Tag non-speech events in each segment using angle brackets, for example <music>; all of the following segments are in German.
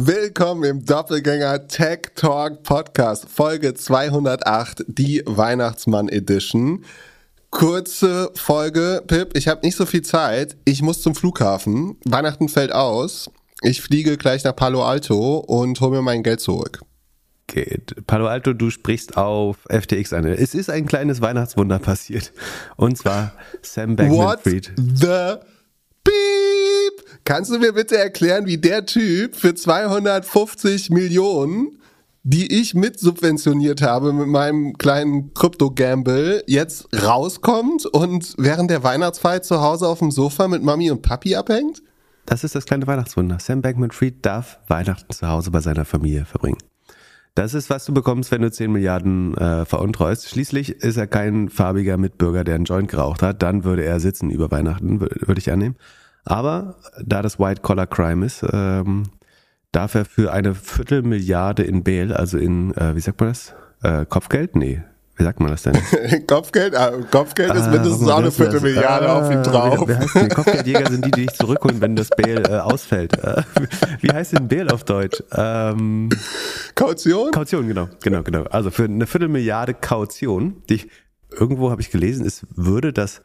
Willkommen im Doppelgänger Tech Talk Podcast, Folge 208, die Weihnachtsmann Edition. Kurze Folge, Pip, ich habe nicht so viel Zeit. Ich muss zum Flughafen. Weihnachten fällt aus. Ich fliege gleich nach Palo Alto und hole mir mein Geld zurück. Geht. Palo Alto, du sprichst auf FTX an. Es ist ein kleines Weihnachtswunder passiert. Und zwar Sam Bankman-Fried. The Beep! Kannst du mir bitte erklären, wie der Typ für 250 Millionen, die ich mitsubventioniert habe mit meinem kleinen Krypto-Gamble, jetzt rauskommt und während der Weihnachtsfeier zu Hause auf dem Sofa mit Mami und Papi abhängt? Das ist das kleine Weihnachtswunder. Sam Bankman-Fried darf Weihnachten zu Hause bei seiner Familie verbringen. Das ist, was du bekommst, wenn du 10 Milliarden äh, veruntreust. Schließlich ist er kein farbiger Mitbürger, der einen Joint geraucht hat. Dann würde er sitzen über Weihnachten, würde ich annehmen. Aber da das White-Collar-Crime ist, ähm, darf er für eine Viertelmilliarde in Bail, also in, äh, wie sagt man das? Äh, Kopfgeld? Nee, wie sagt man das denn? <laughs> Kopfgeld, ah, Kopfgeld ist ah, mindestens auch eine Viertelmilliarde ah, auf ihm drauf. Wie, heißt denn? Kopfgeldjäger sind die, die dich zurückholen, wenn das Bail äh, ausfällt. Äh, <laughs> wie heißt denn Bail auf Deutsch? Ähm, Kaution? Kaution, genau, genau, genau. Also für eine Viertelmilliarde Kaution, die ich, irgendwo habe ich gelesen, es würde das,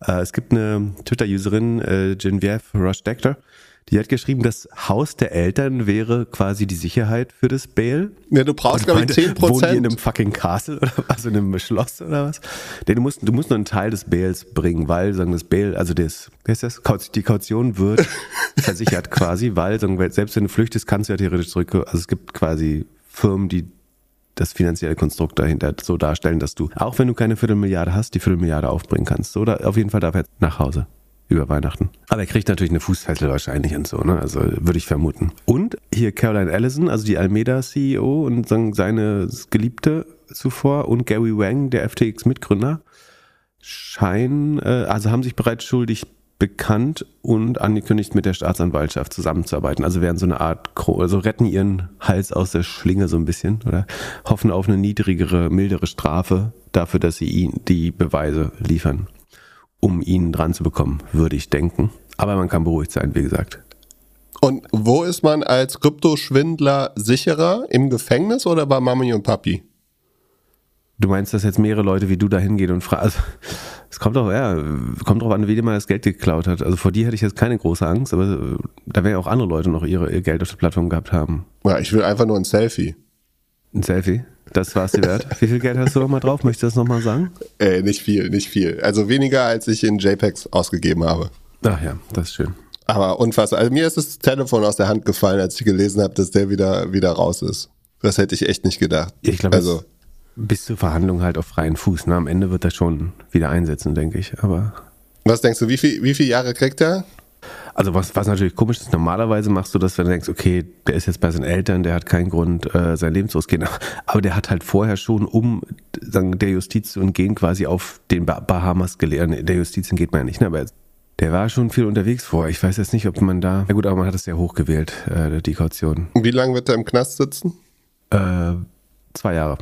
äh, es gibt eine Twitter-Userin, äh, Genevieve Roche-Dector, die hat geschrieben, das Haus der Eltern wäre quasi die Sicherheit für das Bail. Ja, du brauchst, glaube ich, 10 Prozent. Wohnen die in einem fucking Castle oder was, in einem Schloss oder was? Denn du musst, du musst nur einen Teil des Bails bringen, weil, sagen, das Bail, also das, wie heißt das? Die Kaution wird <laughs> versichert quasi, weil, sagen, selbst wenn du flüchtest, kannst du ja theoretisch zurück, also es gibt quasi Firmen, die das finanzielle Konstrukt dahinter so darstellen, dass du, auch wenn du keine Viertelmilliarde hast, die Viertelmilliarde aufbringen kannst. Oder auf jeden Fall darf er nach Hause über Weihnachten. Aber er kriegt natürlich eine Fußfessel wahrscheinlich und so, ne? Also würde ich vermuten. Und hier Caroline Allison, also die Almeda CEO und seine Geliebte zuvor und Gary Wang, der FTX-Mitgründer, scheinen, äh, also haben sich bereits schuldig bekannt und angekündigt, mit der Staatsanwaltschaft zusammenzuarbeiten. Also werden so eine Art, also retten ihren Hals aus der Schlinge so ein bisschen oder hoffen auf eine niedrigere, mildere Strafe dafür, dass sie ihn die Beweise liefern um ihn dran zu bekommen, würde ich denken. Aber man kann beruhigt sein, wie gesagt. Und wo ist man als Kryptoschwindler sicherer? Im Gefängnis oder bei Mami und Papi? Du meinst, dass jetzt mehrere Leute wie du da hingehen und fragen? Also, es kommt doch, ja, kommt drauf an, wie dir mal das Geld geklaut hat. Also vor dir hätte ich jetzt keine große Angst, aber da werden ja auch andere Leute noch ihre, ihr Geld auf der Plattform gehabt haben. Ja, ich will einfach nur ein Selfie. Ein Selfie? Das war es dir wert. <laughs> Wie viel Geld hast du noch mal drauf? Möchtest du das nochmal sagen? Äh, nicht viel, nicht viel. Also weniger, als ich in JPEGs ausgegeben habe. Ach ja, das ist schön. Aber unfassbar. Also mir ist das Telefon aus der Hand gefallen, als ich gelesen habe, dass der wieder, wieder raus ist. Das hätte ich echt nicht gedacht. Ich glaube, also, bis zur Verhandlung halt auf freien Fuß. Ne? Am Ende wird er schon wieder einsetzen, denke ich. Aber was denkst du, wie, viel, wie viele Jahre kriegt er? Also was, was natürlich komisch ist, normalerweise machst du das, wenn du denkst, okay, der ist jetzt bei seinen Eltern, der hat keinen Grund, äh, sein Leben zu riskieren. Aber der hat halt vorher schon, um sagen, der Justiz zu entgehen, quasi auf den Bahamas gelernt. Der Justiz entgeht man ja nicht, ne? aber der war schon viel unterwegs vorher. Ich weiß jetzt nicht, ob man da. Ja gut, aber man hat es sehr hoch gewählt, äh, die Kaution. Wie lange wird er im Knast sitzen? Äh, zwei Jahre.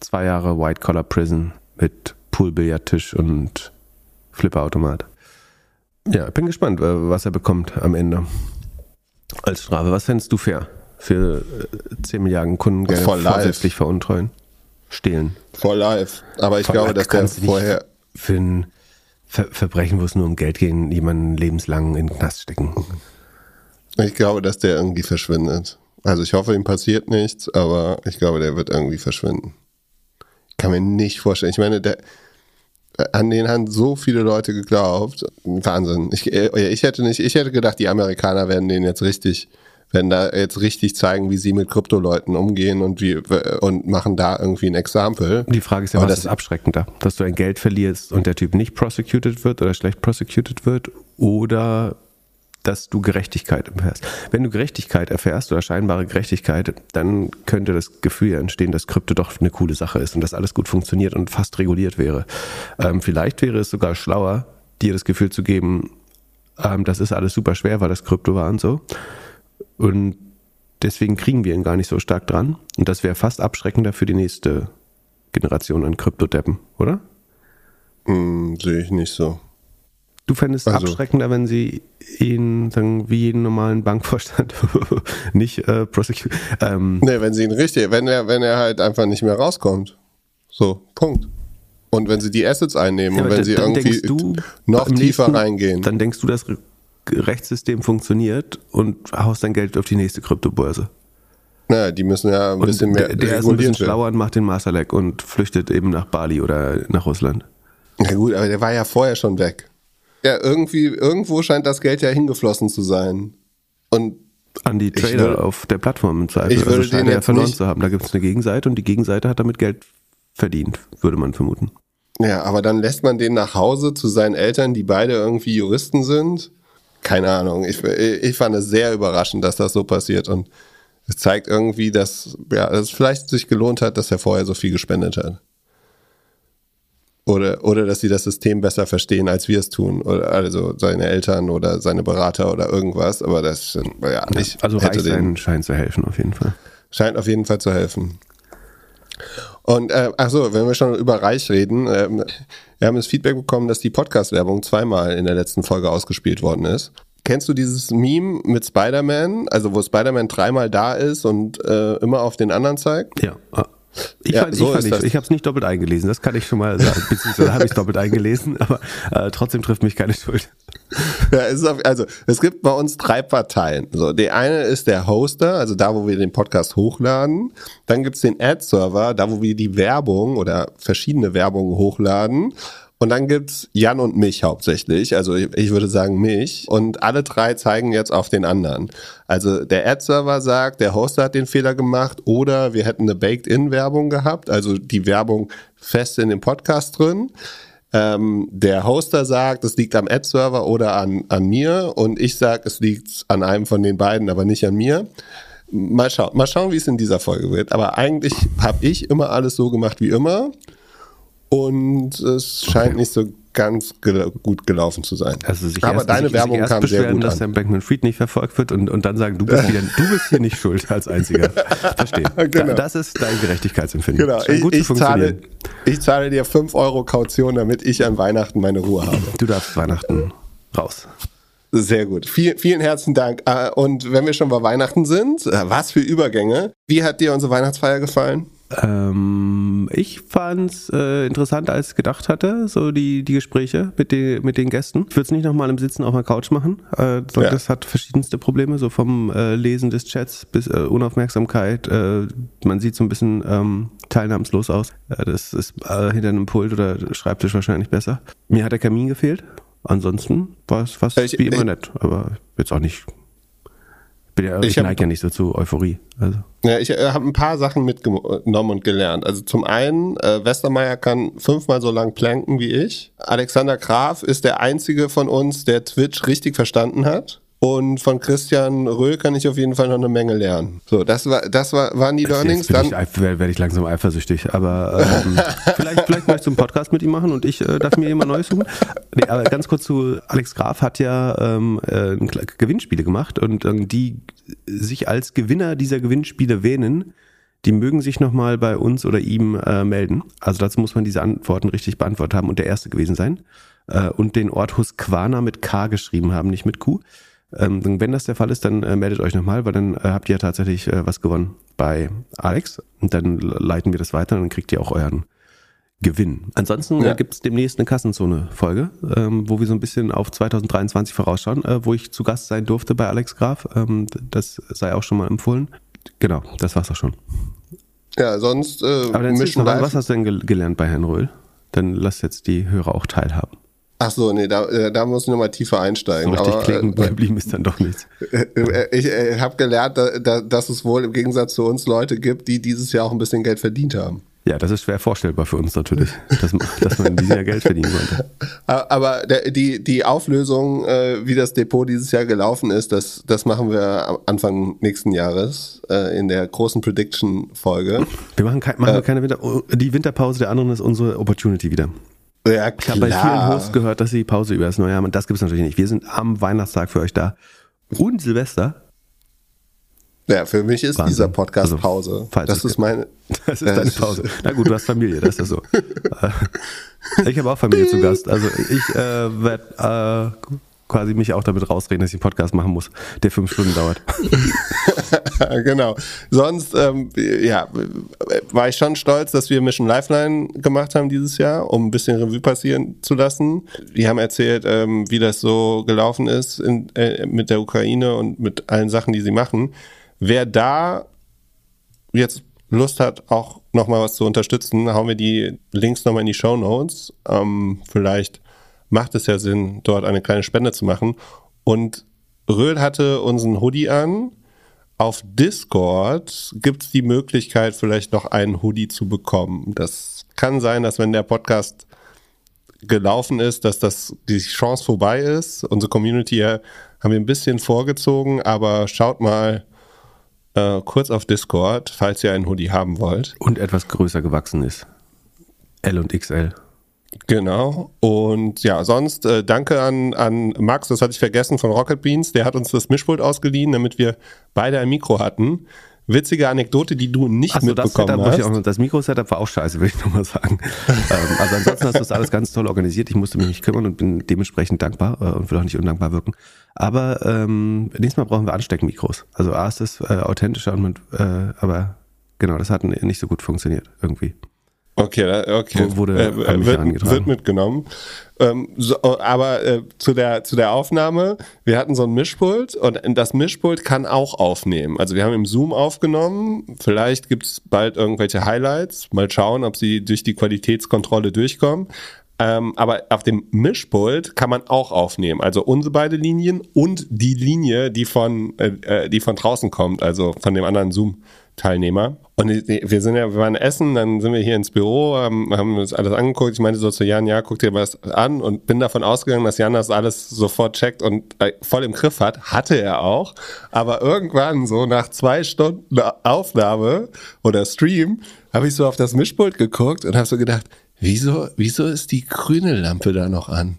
Zwei Jahre White Collar Prison mit Poolbillardtisch und Flipperautomat. Ja, bin gespannt, äh, was er bekommt am Ende als Strafe. Was fändest du fair für 10 äh, Milliarden Kunden Geld vorsätzlich veruntreuen? Stehlen. Voll live. Aber ich Voll glaube, dass der vorher. Für ein Ver Verbrechen, wo es nur um Geld geht, jemanden lebenslang in den Knast stecken. Ich glaube, dass der irgendwie verschwindet. Also ich hoffe, ihm passiert nichts, aber ich glaube, der wird irgendwie verschwinden. Ich kann mir nicht vorstellen. Ich meine, der, an den haben so viele Leute geglaubt. Wahnsinn. Ich, äh, ich hätte nicht, ich hätte gedacht, die Amerikaner werden den jetzt richtig, werden da jetzt richtig zeigen, wie sie mit Kryptoleuten umgehen und wie und machen da irgendwie ein Exempel. Die Frage ist ja, was ist abschreckender? Dass du ein Geld verlierst und der Typ nicht prosecuted wird oder schlecht prosecuted wird oder dass du Gerechtigkeit erfährst. Wenn du Gerechtigkeit erfährst oder scheinbare Gerechtigkeit, dann könnte das Gefühl entstehen, dass Krypto doch eine coole Sache ist und dass alles gut funktioniert und fast reguliert wäre. Ähm, vielleicht wäre es sogar schlauer, dir das Gefühl zu geben, ähm, das ist alles super schwer, weil das Krypto war und so. Und deswegen kriegen wir ihn gar nicht so stark dran. Und das wäre fast abschreckender für die nächste Generation an Kryptodeppen, oder? Hm, sehe ich nicht so. Du fändest es Also- abschreckender, wenn sie ihn sagen, wie jeden normalen Bankvorstand <laughs> nicht äh, prosecute. Ähm, Nee, wenn sie ihn richtig, wenn er, wenn er halt einfach nicht mehr rauskommt. So, Punkt. Und wenn sie die Assets einnehmen Ja, und wenn sie irgendwie du noch tiefer nächsten- reingehen. Dann denkst du, das Re- Rechtssystem funktioniert und haust dein Geld auf die nächste Kryptobörse. naja, die müssen ja ein Und bisschen mehr der, der ist ein bisschen werden. schlauer und macht den Masterleck und flüchtet eben nach Bali oder nach Russland. Ja gut, aber der war ja vorher schon weg. Ja, irgendwie, irgendwo scheint das Geld ja hingeflossen zu sein. Und An die Trader würde- auf der Plattform im Zweifel. Ich würde also scheint er verloren zu haben. Da gibt es eine Gegenseite und die Gegenseite hat damit Geld verdient, würde man vermuten. ja, aber dann lässt man den nach Hause zu seinen Eltern, die beide irgendwie Juristen sind. Keine Ahnung. Ich, ich fand es sehr überraschend, dass das so passiert. Und es zeigt irgendwie, dass ja, es vielleicht sich gelohnt hat, dass er vorher so viel gespendet hat. Oder, oder dass sie das System besser verstehen, als wir es tun. Oder also seine Eltern oder seine Berater oder irgendwas. Aber das ja, ich Also hätte reich den, scheint zu helfen auf jeden Fall. Scheint auf jeden Fall zu helfen. Und äh, ach so, wenn wir schon über Reich reden, ähm, wir haben das Feedback bekommen, dass die Podcast-Werbung zweimal in der letzten Folge ausgespielt worden ist. Kennst du dieses Meme mit Spider-Man, also wo Spider-Man dreimal da ist und äh, immer auf den anderen zeigt? Ja. Ich, Ja, fand, so ich, fand nicht, ich habe es nicht doppelt eingelesen, das kann ich schon mal sagen. Beziehungsweise habe ich doppelt eingelesen, aber äh, trotzdem trifft mich keine Schuld. Ja, es ist auf, also es gibt bei uns drei Parteien. So, die eine ist der Hoster, also da, wo wir den Podcast hochladen. Dann gibt's den Ad-Server, da, wo wir die Werbung oder verschiedene Werbungen hochladen. Und dann gibt's Jan und mich hauptsächlich, also ich ich würde sagen mich. Und alle drei zeigen jetzt auf den anderen. Also der Ad-Server sagt, der Hoster hat den Fehler gemacht oder wir hätten eine Baked-In-Werbung gehabt, also die Werbung fest in dem Podcast drin. Ähm, der Hoster sagt, es liegt am Ad-Server oder an, an mir und ich sage, es liegt an einem von den beiden, aber nicht an mir. Mal schauen, mal schauen, wie es in dieser Folge wird. Aber eigentlich habe ich immer alles so gemacht wie immer und es scheint nicht so ganz gel gut gelaufen zu sein. Also sich aber erst, deine sich, Werbung sich erst kam sehr beschweren, gut dass an. Sam Bankman-Fried nicht verfolgt wird und, und dann sagen, du bist, wieder, du bist hier nicht schuld als Einziger. <laughs> Verstehe. Genau. Da, das ist dein Gerechtigkeitsempfinden. Genau, ich, ich, zahle, ich zahle dir 5 Euro Kaution, damit ich an Weihnachten meine Ruhe habe. Du darfst Weihnachten raus. Sehr gut. Viel, vielen herzlichen Dank. Äh, Und wenn wir schon bei Weihnachten sind, äh, was für Übergänge. Wie hat dir unsere Weihnachtsfeier gefallen? Ähm, ich fand's äh, interessanter als ich gedacht hatte, so die, die Gespräche mit, den mit den Gästen. Ich würde es nicht nochmal im Sitzen auf der Couch machen. Äh, so, Ja. Das hat verschiedenste Probleme, so vom äh, Lesen des Chats bis äh, Unaufmerksamkeit. Äh, man sieht so ein bisschen ähm, teilnahmslos aus. Äh, das ist äh, hinter einem Pult oder Schreibtisch wahrscheinlich besser. Mir hat der Kamin gefehlt. Ansonsten war es fast Ich- wie immer ich- nett, aber jetzt auch nicht. Bin ja, ich Ich neige ja nicht so zu Euphorie. Also. Ja, ich äh, habe ein paar Sachen mitgenommen und gelernt. Also zum einen, äh, Westermeier kann fünfmal so lang planken wie ich. Alexander Graf ist der einzige von uns, der Twitch richtig verstanden hat. Und von Christian Röhl kann ich auf jeden Fall noch eine Menge lernen. So, das war, das war, waren die Learnings. Jetzt Dann, ich, werde werd ich langsam eifersüchtig, aber ähm, <laughs> vielleicht, vielleicht möchtest du einen Podcast mit ihm machen und ich äh, darf mir jemand Neues suchen. Nee, aber ganz kurz zu Alex Graf hat ja ähm, äh, Gewinnspiele gemacht und ähm, die sich als Gewinner dieser Gewinnspiele wähnen, die mögen sich nochmal bei uns oder ihm äh, melden. Also dazu muss man diese Antworten richtig beantwortet haben und der Erste gewesen sein. Äh, und den Ort Husqvarna mit K geschrieben haben, nicht mit Q. Ähm, wenn das der Fall ist, dann äh, meldet euch nochmal, weil dann äh, habt ihr tatsächlich äh, was gewonnen bei Alex. Und dann leiten wir das weiter und dann kriegt ihr auch euren Gewinn. Ansonsten Ja. äh, gibt es demnächst eine Kassenzone-Folge, ähm, wo wir so ein bisschen auf 2023 vorausschauen, äh, wo ich zu Gast sein durfte bei Alex Graf. Ähm, das sei auch schon mal empfohlen. Genau, das war's auch schon. ja, sonst äh, Aber dann Mission noch, was hast du denn gel- gelernt bei Herrn Röhl? Dann lass jetzt die Hörer auch teilhaben. Ach so, nee, da, äh, da muss ich nochmal tiefer So einsteigen. richtig Aber, kleben äh, geblieben ist dann doch nichts. äh, ich äh, habe gelernt, da, da, dass es wohl im Gegensatz zu uns Leute gibt, die dieses Jahr auch ein bisschen Geld verdient haben. Ja, das ist schwer vorstellbar für uns natürlich, dass, man- dass man in diesem Jahr Geld verdienen konnte. <laughs> Aber der, die, die Auflösung, äh, wie das Depot dieses Jahr gelaufen ist, das, das machen wir am Anfang nächsten Jahres äh, in der großen Prediction-Folge. Wir machen, kein, machen wir keine Winter. oh, Die Winterpause der anderen ist unsere Opportunity wieder. Ja, Ich habe bei vielen Hosts gehört, dass sie Pause über das neue haben und das gibt es natürlich nicht. Wir sind am Weihnachtstag für euch da. Und Silvester. Ja, für mich ist Wahnsinn. dieser Podcast Also, Pause. das ist meine. <laughs> Das ist deine <laughs> Pause. Na gut, du hast Familie, das ist ja so. Äh, ich habe auch Familie zu Gast. Also ich äh, werde äh, quasi mich auch damit rausreden, dass ich einen Podcast machen muss, der fünf Stunden dauert. <laughs> <laughs> genau. Sonst, ähm, ja, war ich schon stolz, dass wir Mission Lifeline gemacht haben dieses Jahr, um ein bisschen Revue passieren zu lassen. Die haben erzählt, ähm, wie das so gelaufen ist in, äh, mit der Ukraine und mit allen Sachen, die sie machen. Wer da jetzt Lust hat, auch nochmal was zu unterstützen, hauen wir die Links nochmal in die Show Notes. Ähm, vielleicht macht es ja Sinn, dort eine kleine Spende zu machen. Und Röhl hatte unseren Hoodie an. Auf Discord gibt es die Möglichkeit, vielleicht noch einen Hoodie zu bekommen. Das kann sein, dass wenn der Podcast gelaufen ist, dass das die Chance vorbei ist. Unsere Community haben wir ein bisschen vorgezogen, aber schaut mal äh, kurz auf Discord, falls ihr einen Hoodie haben wollt. Und etwas größer gewachsen ist. L und XL. Genau. Und ja, sonst äh, danke an, an Max, das hatte ich vergessen, von Rocket Beans. Der hat uns das Mischpult ausgeliehen, damit wir beide ein Mikro hatten. Witzige Anekdote, die du nicht Achso, das mitbekommen Setup, muss ich hast. auch das Mikro-Setup war auch scheiße, will ich nochmal sagen. <laughs> ähm, also ansonsten hast du das alles ganz toll organisiert. Ich musste mich nicht kümmern und bin dementsprechend dankbar äh, und will auch nicht undankbar wirken. Aber ähm, nächstes Mal brauchen wir Ansteckmikros. Also A ist das äh, authentischer und mit, äh, aber genau, das hat nicht so gut funktioniert irgendwie. Okay, okay. Wurde äh, an mich wird, wird mitgenommen. Ähm, so, aber äh, zu, der, zu der Aufnahme, wir hatten so ein Mischpult und das Mischpult kann auch aufnehmen. Also wir haben im Zoom aufgenommen, vielleicht gibt es bald irgendwelche Highlights, mal schauen, ob sie durch die Qualitätskontrolle durchkommen. Ähm, aber auf dem Mischpult kann man auch aufnehmen. Also unsere beide Linien und die Linie, die von, äh, äh, die von draußen kommt, also von dem anderen Zoom-Teilnehmer. Und wir sind ja, wir waren essen, dann sind wir hier ins Büro, haben, haben uns alles angeguckt. Ich meinte so zu Jan, ja, guck dir was an und bin davon ausgegangen, dass Jan das alles sofort checkt und äh, voll im Griff hat. Hatte er auch. Aber irgendwann, so nach zwei Stunden Aufnahme oder Stream, habe ich so auf das Mischpult geguckt und habe so gedacht, wieso, wieso ist die grüne Lampe da noch an?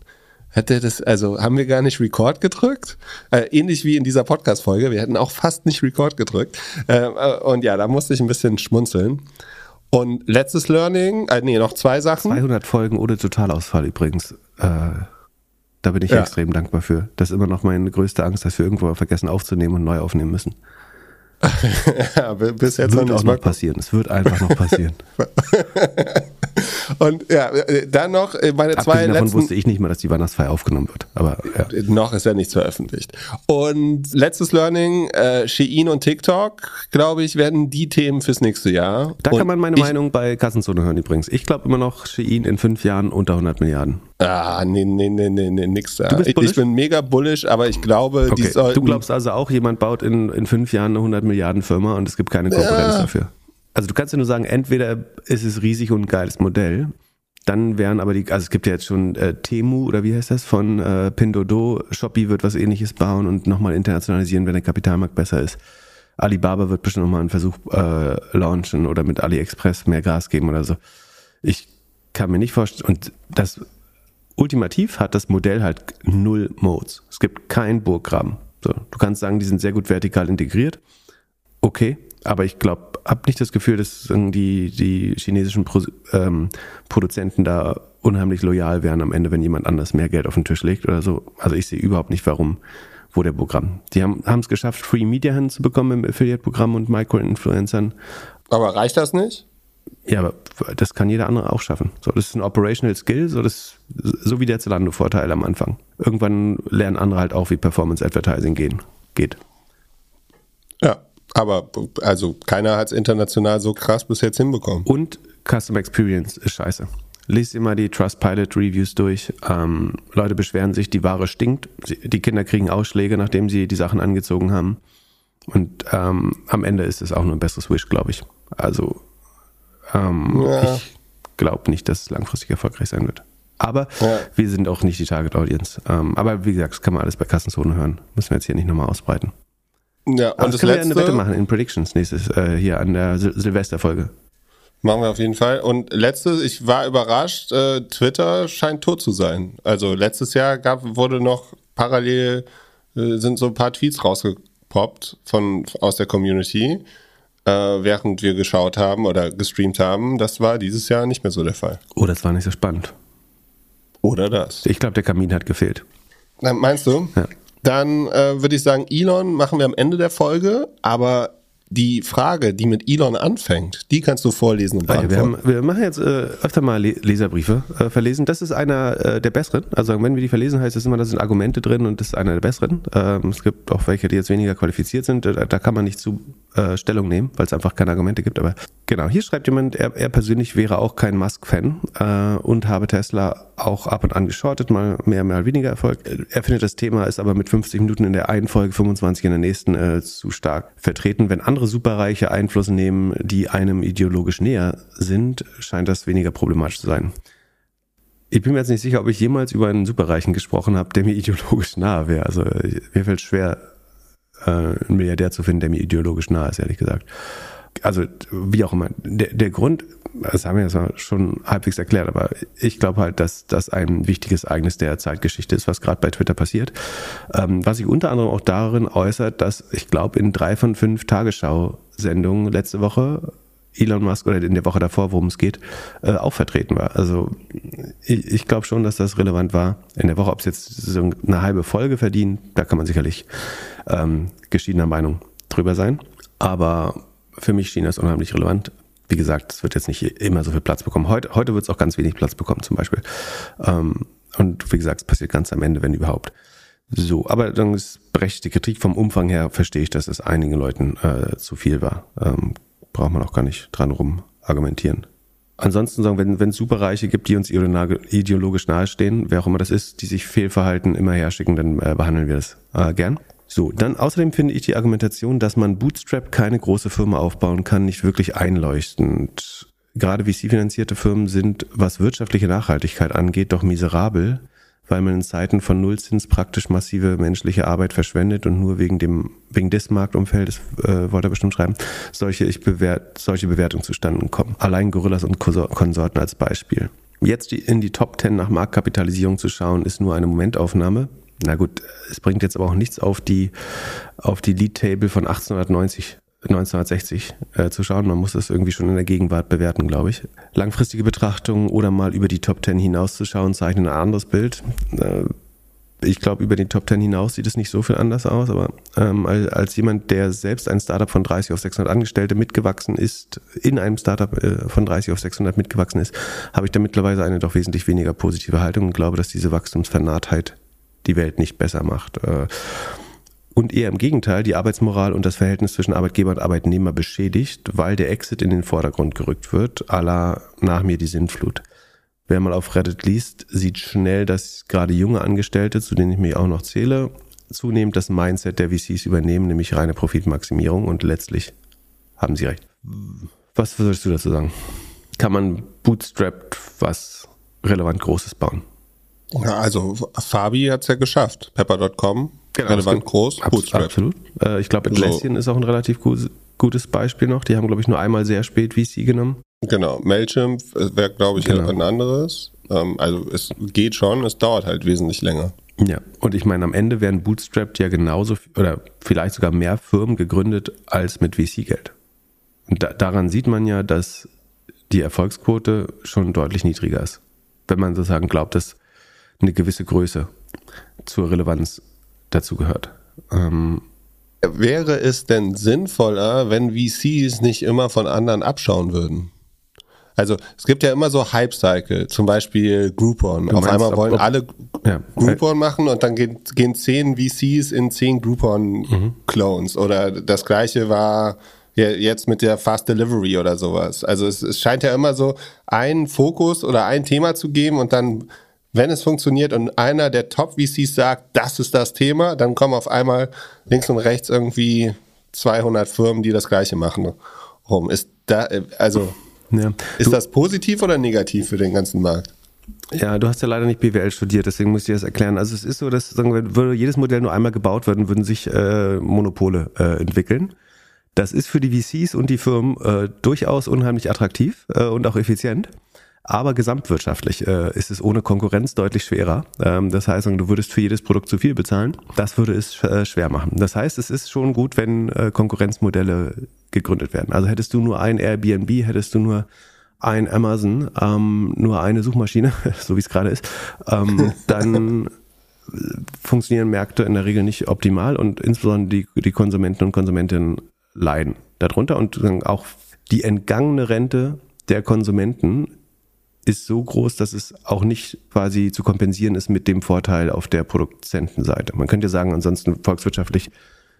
Hat der das, also haben wir gar nicht Record gedrückt? Äh, ähnlich wie in dieser Podcast-Folge. Wir hätten auch fast nicht Record gedrückt. Äh, äh, und ja, da musste ich ein bisschen schmunzeln. Und letztes Learning, äh, nee, noch zwei Sachen. 200 Folgen ohne Totalausfall übrigens. Äh, da bin ich Ja. extrem dankbar für. Das ist immer noch meine größte Angst, dass wir irgendwo vergessen aufzunehmen und neu aufnehmen müssen. Ja, bis jetzt Es wird noch auch noch passieren. Es wird einfach noch passieren. <laughs> Und ja, äh, dann noch äh, meine zwei Abgesehen davon letzten. wusste ich nicht mal, dass die Weihnachtsfeier aufgenommen wird. Aber ja. Noch ist ja nichts veröffentlicht. Und letztes Learning, äh, Shein und TikTok, glaube ich, werden die Themen fürs nächste Jahr. Da und kann man meine Meinung bei Kassenzone hören übrigens. Ich glaube immer noch, Shein in fünf Jahren unter 100 Milliarden. Ah, nee, nee, nee, nee, nee, nix da. ich, ich bin mega bullish, aber ich glaube, die Okay. sollten. Du glaubst also auch, jemand baut in, in fünf Jahren eine 100 Milliarden Firma und es gibt keine Konkurrenz Ja. dafür. Also du kannst ja nur sagen, entweder ist es riesig und ein geiles Modell, dann wären aber die, also es gibt ja jetzt schon äh, Temu oder wie heißt das von äh, Pindodo, Shopee wird was ähnliches bauen und nochmal internationalisieren, wenn der Kapitalmarkt besser ist. Alibaba wird bestimmt nochmal einen Versuch äh, launchen oder mit AliExpress mehr Gas geben oder so. Ich kann mir nicht vorstellen, und das ultimativ hat das Modell halt null Modes. Es gibt kein Burggraben. So, du kannst sagen, die sind sehr gut vertikal integriert. Okay, aber ich glaube, habe nicht das Gefühl, dass irgendwie die chinesischen Pro ähm, Produzenten da unheimlich loyal wären am Ende, wenn jemand anders mehr Geld auf den Tisch legt oder so. Also ich sehe überhaupt nicht, warum, wo der Programm. Die haben es geschafft, Free Media hinzubekommen im Affiliate-Programm und Micro-Influencern. aber reicht das nicht? Ja, aber das kann jeder andere auch schaffen. So, das ist ein Operational Skill, so, das, so wie der Zalando-Vorteil am Anfang. Irgendwann lernen andere halt auch, wie Performance Advertising gehen, geht. Ja, aber also keiner hat es international so krass bis jetzt hinbekommen. Und Custom Experience ist scheiße. Lest immer die Trustpilot Reviews durch. Ähm, Leute beschweren sich, die Ware stinkt. Sie, die Kinder kriegen Ausschläge, nachdem sie die Sachen angezogen haben. Und ähm, am Ende ist es auch nur ein besseres Wish, glaube ich. Also ähm, Ja. ich glaube nicht, dass es langfristig erfolgreich sein wird. Aber Ja. wir sind auch nicht die Target Audience. Ähm, aber wie gesagt, das kann man alles bei Kassenzone hören. Müssen wir jetzt hier nicht nochmal ausbreiten. Ja, Aber und das das können wir eine Wette letzte machen in Predictions nächstes äh, hier an der Sil Silvesterfolge. machen wir auf jeden Fall. Und letztes, ich war überrascht, äh, Twitter scheint tot zu sein. Also letztes Jahr gab, wurde noch parallel, äh, sind so ein paar Tweets rausge aufpoppt von, aus der Community, äh, während wir geschaut haben oder gestreamt haben. Das war dieses Jahr nicht mehr so der Fall. Oh, das war nicht so spannend. Oder das. Ich glaube, der Kamin hat gefehlt. Na, meinst du? Ja. Dann äh, würde ich sagen, Elon machen wir am Ende der Folge, aber die Frage, die mit Elon anfängt, die kannst du vorlesen und Ah ja, wir, beantworten. haben, wir machen jetzt äh, öfter mal Le Leserbriefe äh, verlesen. Das ist einer äh, der besseren. Also wenn wir die verlesen, heißt es immer, da sind Argumente drin und das ist einer der besseren. Ähm, es gibt auch welche, die jetzt weniger qualifiziert sind. Da, da kann man nicht zu äh, Stellung nehmen, weil es einfach keine Argumente gibt. Aber genau, hier schreibt jemand, er, er persönlich wäre auch kein Musk-Fan äh, und habe Tesla auch ab und an geschortet, mal mehr, mal weniger Erfolg. Er findet, das Thema ist aber mit 50 Minuten in der einen Folge, 25 in der nächsten äh, zu stark vertreten. Wenn andere Superreiche Einfluss nehmen, die einem ideologisch näher sind, scheint das weniger problematisch zu sein. Ich bin mir jetzt nicht sicher, ob ich jemals über einen Superreichen gesprochen habe, der mir <laughs> ideologisch nahe wäre. Also mir fällt schwer, äh, einen Milliardär zu finden, der mir ideologisch nahe ist, ehrlich gesagt. Also wie auch immer. Der, der Grund, das haben wir jetzt schon halbwegs erklärt, aber ich glaube halt, dass das ein wichtiges Ereignis der Zeitgeschichte ist, was gerade bei Twitter passiert. Ähm, was sich unter anderem auch darin äußert, dass ich glaube, in drei von fünf Tagesschau-Sendungen letzte Woche Elon Musk oder in der Woche davor, worum es geht, äh, auch vertreten war. Also ich, ich glaube schon, dass das relevant war. In der Woche, ob es jetzt so eine halbe Folge verdient, da kann man sicherlich ähm, geschiedener Meinung drüber sein. Aber für mich schien das unheimlich relevant. Wie gesagt, es wird jetzt nicht immer so viel Platz bekommen. Heute, heute wird es auch ganz wenig Platz bekommen zum Beispiel. Ähm, und wie gesagt, es passiert ganz am Ende, wenn überhaupt. So, aber dann ist berechtigte Kritik vom Umfang her, verstehe ich, dass es einigen Leuten äh, zu viel war. Ähm, braucht man auch gar nicht dran rum argumentieren. Ansonsten sagen, wenn es Superreiche gibt, die uns ideologisch nahestehen, wer auch immer das ist, die sich Fehlverhalten immer herschicken, dann äh, behandeln wir das äh, gern. So, dann außerdem finde ich die Argumentation, dass man Bootstrap keine große Firma aufbauen kann, nicht wirklich einleuchtend. Gerade VC-finanzierte Firmen sind, was wirtschaftliche Nachhaltigkeit angeht, doch miserabel, weil man in Zeiten von Nullzins praktisch massive menschliche Arbeit verschwendet und nur wegen dem wegen des Marktumfeldes äh, wollte er bestimmt schreiben solche ich bewert, solche Bewertungen zustande kommen. Allein Gorillas und Konsorten als Beispiel. Jetzt die, in die Top 10 nach Marktkapitalisierung zu schauen, ist nur eine Momentaufnahme. Na gut, es bringt jetzt aber auch nichts auf die auf die Lead Table von 1890 1960 äh, zu schauen. Man muss das irgendwie schon in der Gegenwart bewerten, glaube ich. Langfristige Betrachtungen oder mal über die Top 10 hinauszuschauen, zeichnen ein anderes Bild. Äh, ich glaube, über die Top 10 hinaus sieht es nicht so viel anders aus, aber ähm, als, als jemand, der selbst ein Startup von 30 auf 600 Angestellte mitgewachsen ist, in einem Startup äh, von 30 auf 600 mitgewachsen ist, habe ich da mittlerweile eine doch wesentlich weniger positive Haltung und glaube, dass diese Wachstumsvernahtheit die Welt nicht besser macht. Äh, und eher im Gegenteil, die Arbeitsmoral und das Verhältnis zwischen Arbeitgeber und Arbeitnehmer beschädigt, weil der Exit in den Vordergrund gerückt wird, à la nach mir die Sintflut. Wer mal auf Reddit liest, sieht schnell, dass gerade junge Angestellte, zu denen ich mich auch noch zähle, zunehmend das Mindset der VCs übernehmen, nämlich reine Profitmaximierung und letztlich haben sie recht. Was würdest du dazu sagen? Kann man bootstrapped was relevant Großes bauen? Ja, also Fabi hat es ja geschafft. Pepper.com, relevant groß, Abs Bootstrap. Absolut. Äh, ich glaube, Atlassian ist auch ein relativ gutes, Beispiel noch. Die haben, glaube ich, nur einmal sehr spät VC genommen. Genau, Mailchimp wäre, glaube ich, Genau. ein anderes. Ähm, also es geht schon, es dauert halt wesentlich länger. Ja, und ich meine, am Ende werden Bootstrapped ja genauso oder vielleicht sogar mehr Firmen gegründet als mit VC-Geld. Da, daran sieht man ja, dass die Erfolgsquote schon deutlich niedriger ist. Wenn man sozusagen glaubt, dass eine gewisse Größe zur Relevanz dazu gehört. Ähm, Wäre es denn sinnvoller, wenn VCs nicht immer von anderen abschauen würden? Also es gibt ja immer so Hype-Cycle, zum Beispiel Groupon. Auf meinst, einmal ob- wollen ob- alle ja, Groupon machen und dann gehen, gehen zehn VCs in zehn Groupon-Clones. Oder das gleiche war ja, jetzt mit der Fast Delivery oder sowas. Also es, es scheint ja immer so einen Fokus oder ein Thema zu geben und dann, wenn es funktioniert und einer der Top-VCs sagt, das ist das Thema, dann kommen auf einmal links und rechts irgendwie 200 Firmen, die das gleiche machen rum. Ist da, äh, also, ja. ist das positiv oder negativ für den ganzen Markt? Ja, du hast ja leider nicht BWL studiert, deswegen muss ich das erklären. Also es ist so, dass sagen wir, würde jedes Modell nur einmal gebaut werden, würden sich äh, Monopole äh, entwickeln. Das ist für die VCs und die Firmen äh, durchaus unheimlich attraktiv äh, und auch effizient. Aber gesamtwirtschaftlich äh, ist es ohne Konkurrenz deutlich schwerer. Ähm, das heißt, du würdest für jedes Produkt zu viel bezahlen. Das würde es äh, schwer machen. Das heißt, es ist schon gut, wenn äh, Konkurrenzmodelle gegründet werden. Also hättest du nur ein Airbnb, hättest du nur ein Amazon, ähm, nur eine Suchmaschine, <laughs> so wie es gerade ist, ähm, <laughs> dann funktionieren Märkte in der Regel nicht optimal und insbesondere die, die Konsumenten und Konsumentinnen leiden darunter und auch die entgangene Rente der Konsumenten ist so groß, dass es auch nicht quasi zu kompensieren ist mit dem Vorteil auf der Produzentenseite. Man könnte sagen, ansonsten volkswirtschaftlich,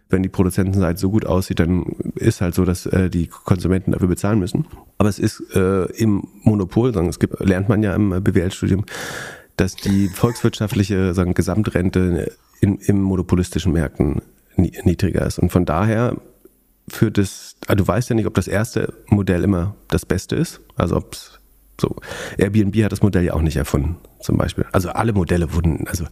wenn die Produzentenseite so gut aussieht, dann ist halt so, dass äh, die Konsumenten dafür bezahlen müssen. Aber es ist äh, im Monopol, sagen, es gibt, lernt man ja im BWL-Studium, dass die volkswirtschaftliche sagen, Gesamtrente in, im monopolistischen Märkten niedriger ist. Und von daher führt es, also du weißt ja nicht, ob das erste Modell immer das Beste ist. Also ob es so, Airbnb hat das Modell ja auch nicht erfunden, zum Beispiel. Also alle Modelle wurden, also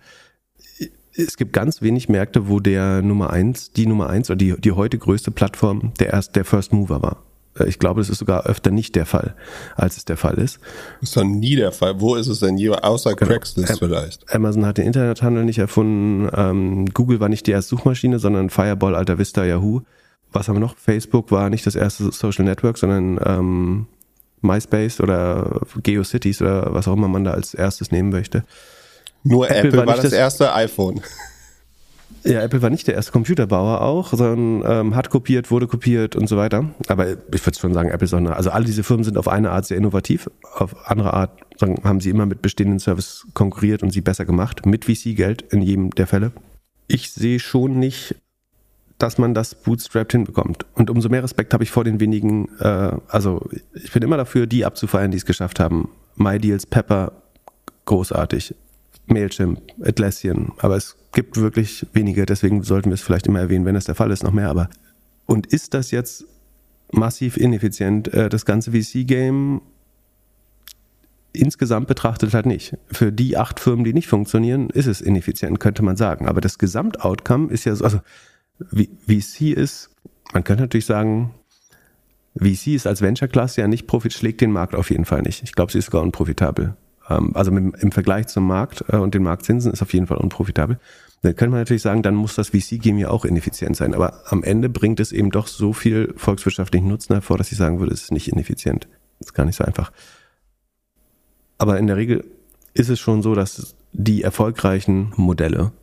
es gibt ganz wenig Märkte, wo der Nummer eins, die Nummer eins oder die, die heute größte Plattform der erst der First Mover war. Äh, ich glaube, das ist sogar öfter nicht der Fall, als es der Fall ist. Ist doch nie der Fall. Wo ist es denn je, außer genau. Craigslist vielleicht? Amazon hat den Internethandel nicht erfunden. Ähm, Google war nicht die erste Suchmaschine, sondern Fireball, Alta Vista, Yahoo. Was haben wir noch? Facebook war nicht das erste Social Network, sondern ähm, MySpace oder GeoCities oder was auch immer man da als erstes nehmen möchte. Nur Apple, Apple war, war das, das erste iPhone. Ja, Apple war nicht der erste Computerbauer auch, sondern ähm, hat kopiert, wurde kopiert und so weiter. Aber ich würde schon sagen, Apple ist auch eine, also alle diese Firmen sind auf eine Art sehr innovativ, auf andere Art sagen, haben sie immer mit bestehenden Services konkurriert und sie besser gemacht, mit VC-Geld in jedem der Fälle. Ich sehe schon nicht dass man das bootstrapped hinbekommt. Und umso mehr Respekt habe ich vor den wenigen, äh, also ich bin immer dafür, die abzufeiern, die es geschafft haben. MyDeals, Pepper, großartig. Mailchimp, Atlassian, aber es gibt wirklich wenige, deswegen sollten wir es vielleicht immer erwähnen, wenn es der Fall ist, noch mehr, aber und ist das jetzt massiv ineffizient, äh, das ganze VC-Game insgesamt betrachtet halt nicht. Für die acht Firmen, die nicht funktionieren, ist es ineffizient, könnte man sagen. Aber das Gesamtoutcome ist ja so, also VC ist, man könnte natürlich sagen, VC ist als Venture Class ja nicht profit, schlägt den Markt auf jeden Fall nicht. Ich glaube, sie ist sogar unprofitabel. Ähm, also im Vergleich zum Markt äh, und den Marktzinsen ist auf jeden Fall unprofitabel. Dann könnte man natürlich sagen, dann muss das VC-Game ja auch ineffizient sein. Aber am Ende bringt es eben doch so viel volkswirtschaftlichen Nutzen hervor, dass ich sagen würde, es ist nicht ineffizient. Das ist gar nicht so einfach. Aber in der Regel ist es schon so, dass die erfolgreichen Modelle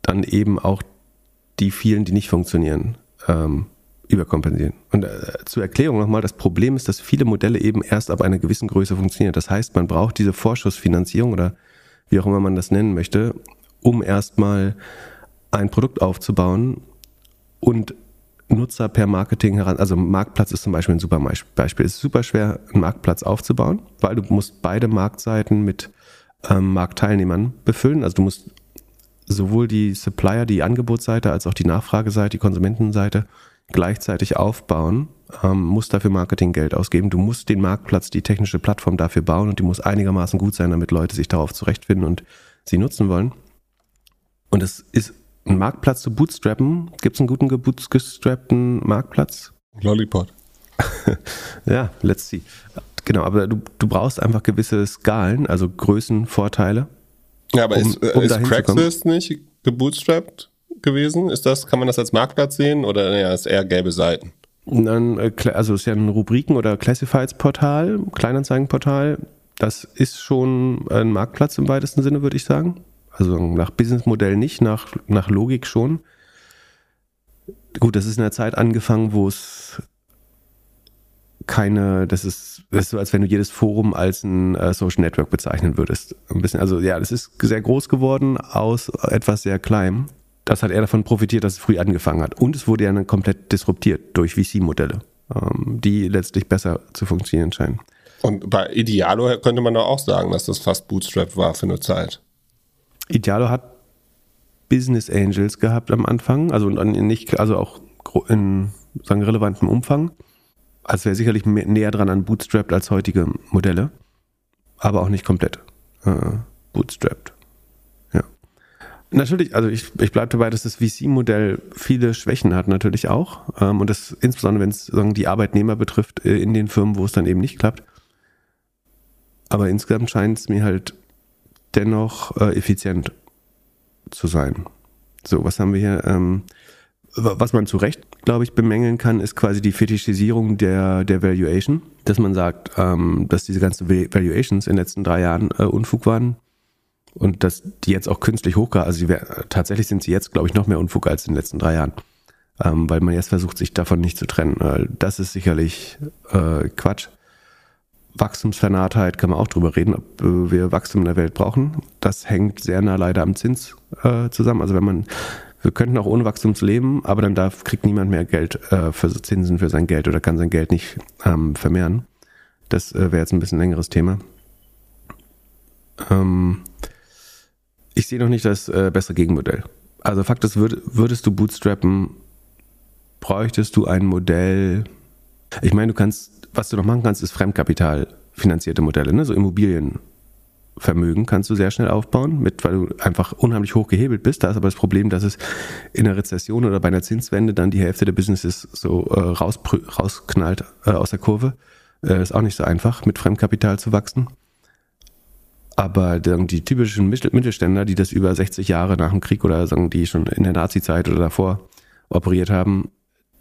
dann eben auch die vielen, die nicht funktionieren, ähm, überkompensieren. Und äh, zur Erklärung nochmal, das Problem ist, dass viele Modelle eben erst ab einer gewissen Größe funktionieren. Das heißt, man braucht diese Vorschussfinanzierung oder wie auch immer man das nennen möchte, um erstmal ein Produkt aufzubauen und Nutzer per Marketing heran, also Marktplatz ist zum Beispiel ein super Beispiel. Es ist super schwer, einen Marktplatz aufzubauen, weil du musst beide Marktseiten mit ähm, Marktteilnehmern befüllen. Also du musst sowohl die Supplier, die Angebotsseite, als auch die Nachfrageseite, die Konsumentenseite gleichzeitig aufbauen, ähm, musst dafür Marketinggeld ausgeben. Du musst den Marktplatz, die technische Plattform dafür bauen und die muss einigermaßen gut sein, damit Leute sich darauf zurechtfinden und sie nutzen wollen. Und es ist ein Marktplatz zu bootstrappen. Gibt es einen guten gebootstrappten Marktplatz? Lollipop. <laughs> ja, let's see. Genau, aber du, du brauchst einfach gewisse Skalen, also Größenvorteile. Ja, aber um, ist, um ist Craigslist nicht gebootstrapped gewesen? Ist das, kann man das als Marktplatz sehen oder ja, ist eher gelbe Seiten? Dann, äh, also es ist ja ein Rubriken- oder Classifieds-Portal, Kleinanzeigenportal. Das ist schon ein Marktplatz im weitesten Sinne, würde ich sagen. Also nach Businessmodell nicht, nach, nach Logik schon. Gut, das ist in der Zeit angefangen, wo es keine, das ist, das ist so, als wenn du jedes Forum als ein äh, Social Network bezeichnen würdest. Ein bisschen, also ja, das ist sehr groß geworden aus etwas sehr kleinem. Das hat er davon profitiert, dass es früh angefangen hat. Und es wurde ja dann komplett disruptiert durch VC-Modelle, ähm, die letztlich besser zu funktionieren scheinen. Und bei Idealo könnte man doch auch sagen, dass das fast Bootstrap war für eine Zeit. Idealo hat Business Angels gehabt am Anfang, also nicht, also auch in sagen, relevantem Umfang. Also wäre sicherlich mehr, näher dran an Bootstrapped als heutige Modelle, aber auch nicht komplett äh, Bootstrapped. Ja. Natürlich, also ich, ich bleibe dabei, dass das VC-Modell viele Schwächen hat, natürlich auch. Ähm, und das insbesondere, wenn es die Arbeitnehmer betrifft, äh, in den Firmen, wo es dann eben nicht klappt. aber insgesamt scheint es mir halt dennoch äh, effizient zu sein. So, was haben wir hier? Ähm, was man zu Recht, glaube ich, bemängeln kann, ist quasi die Fetischisierung der, der Valuation. Dass man sagt, ähm, dass diese ganzen Valuations in den letzten drei Jahren äh, Unfug waren und dass die jetzt auch künstlich hochgehen. Also die, tatsächlich sind sie jetzt, glaube ich, noch mehr Unfug als in den letzten drei Jahren. Ähm, weil man jetzt versucht, sich davon nicht zu trennen. Äh, das ist sicherlich äh, Quatsch. Wachstumsvernahtheit kann man auch drüber reden, ob äh, wir Wachstum in der Welt brauchen. Das hängt sehr nah leider am Zins äh, zusammen. Also wenn man, wir könnten auch ohne Wachstum leben, aber dann darf, kriegt niemand mehr Geld äh, für Zinsen für sein Geld oder kann sein Geld nicht ähm, vermehren. Das äh, wäre jetzt ein bisschen längeres Thema. Ähm, ich sehe noch nicht das äh, bessere Gegenmodell. Also Fakt ist, würd, würdest du bootstrappen, bräuchtest du ein Modell. Ich meine, du kannst was du noch machen kannst, ist Fremdkapital finanzierte Modelle, ne? so Immobilienvermögen kannst du sehr schnell aufbauen, mit, weil du einfach unheimlich hoch gehebelt bist. Da ist aber das Problem, dass es in einer Rezession oder bei einer Zinswende dann die Hälfte der Businesses so äh, raus, rausknallt äh, aus der Kurve. Äh, ist auch nicht so einfach, mit Fremdkapital zu wachsen. Aber die typischen Mittelständler, die das über 60 Jahre nach dem Krieg oder sagen, die schon in der Nazi-Zeit oder davor operiert haben,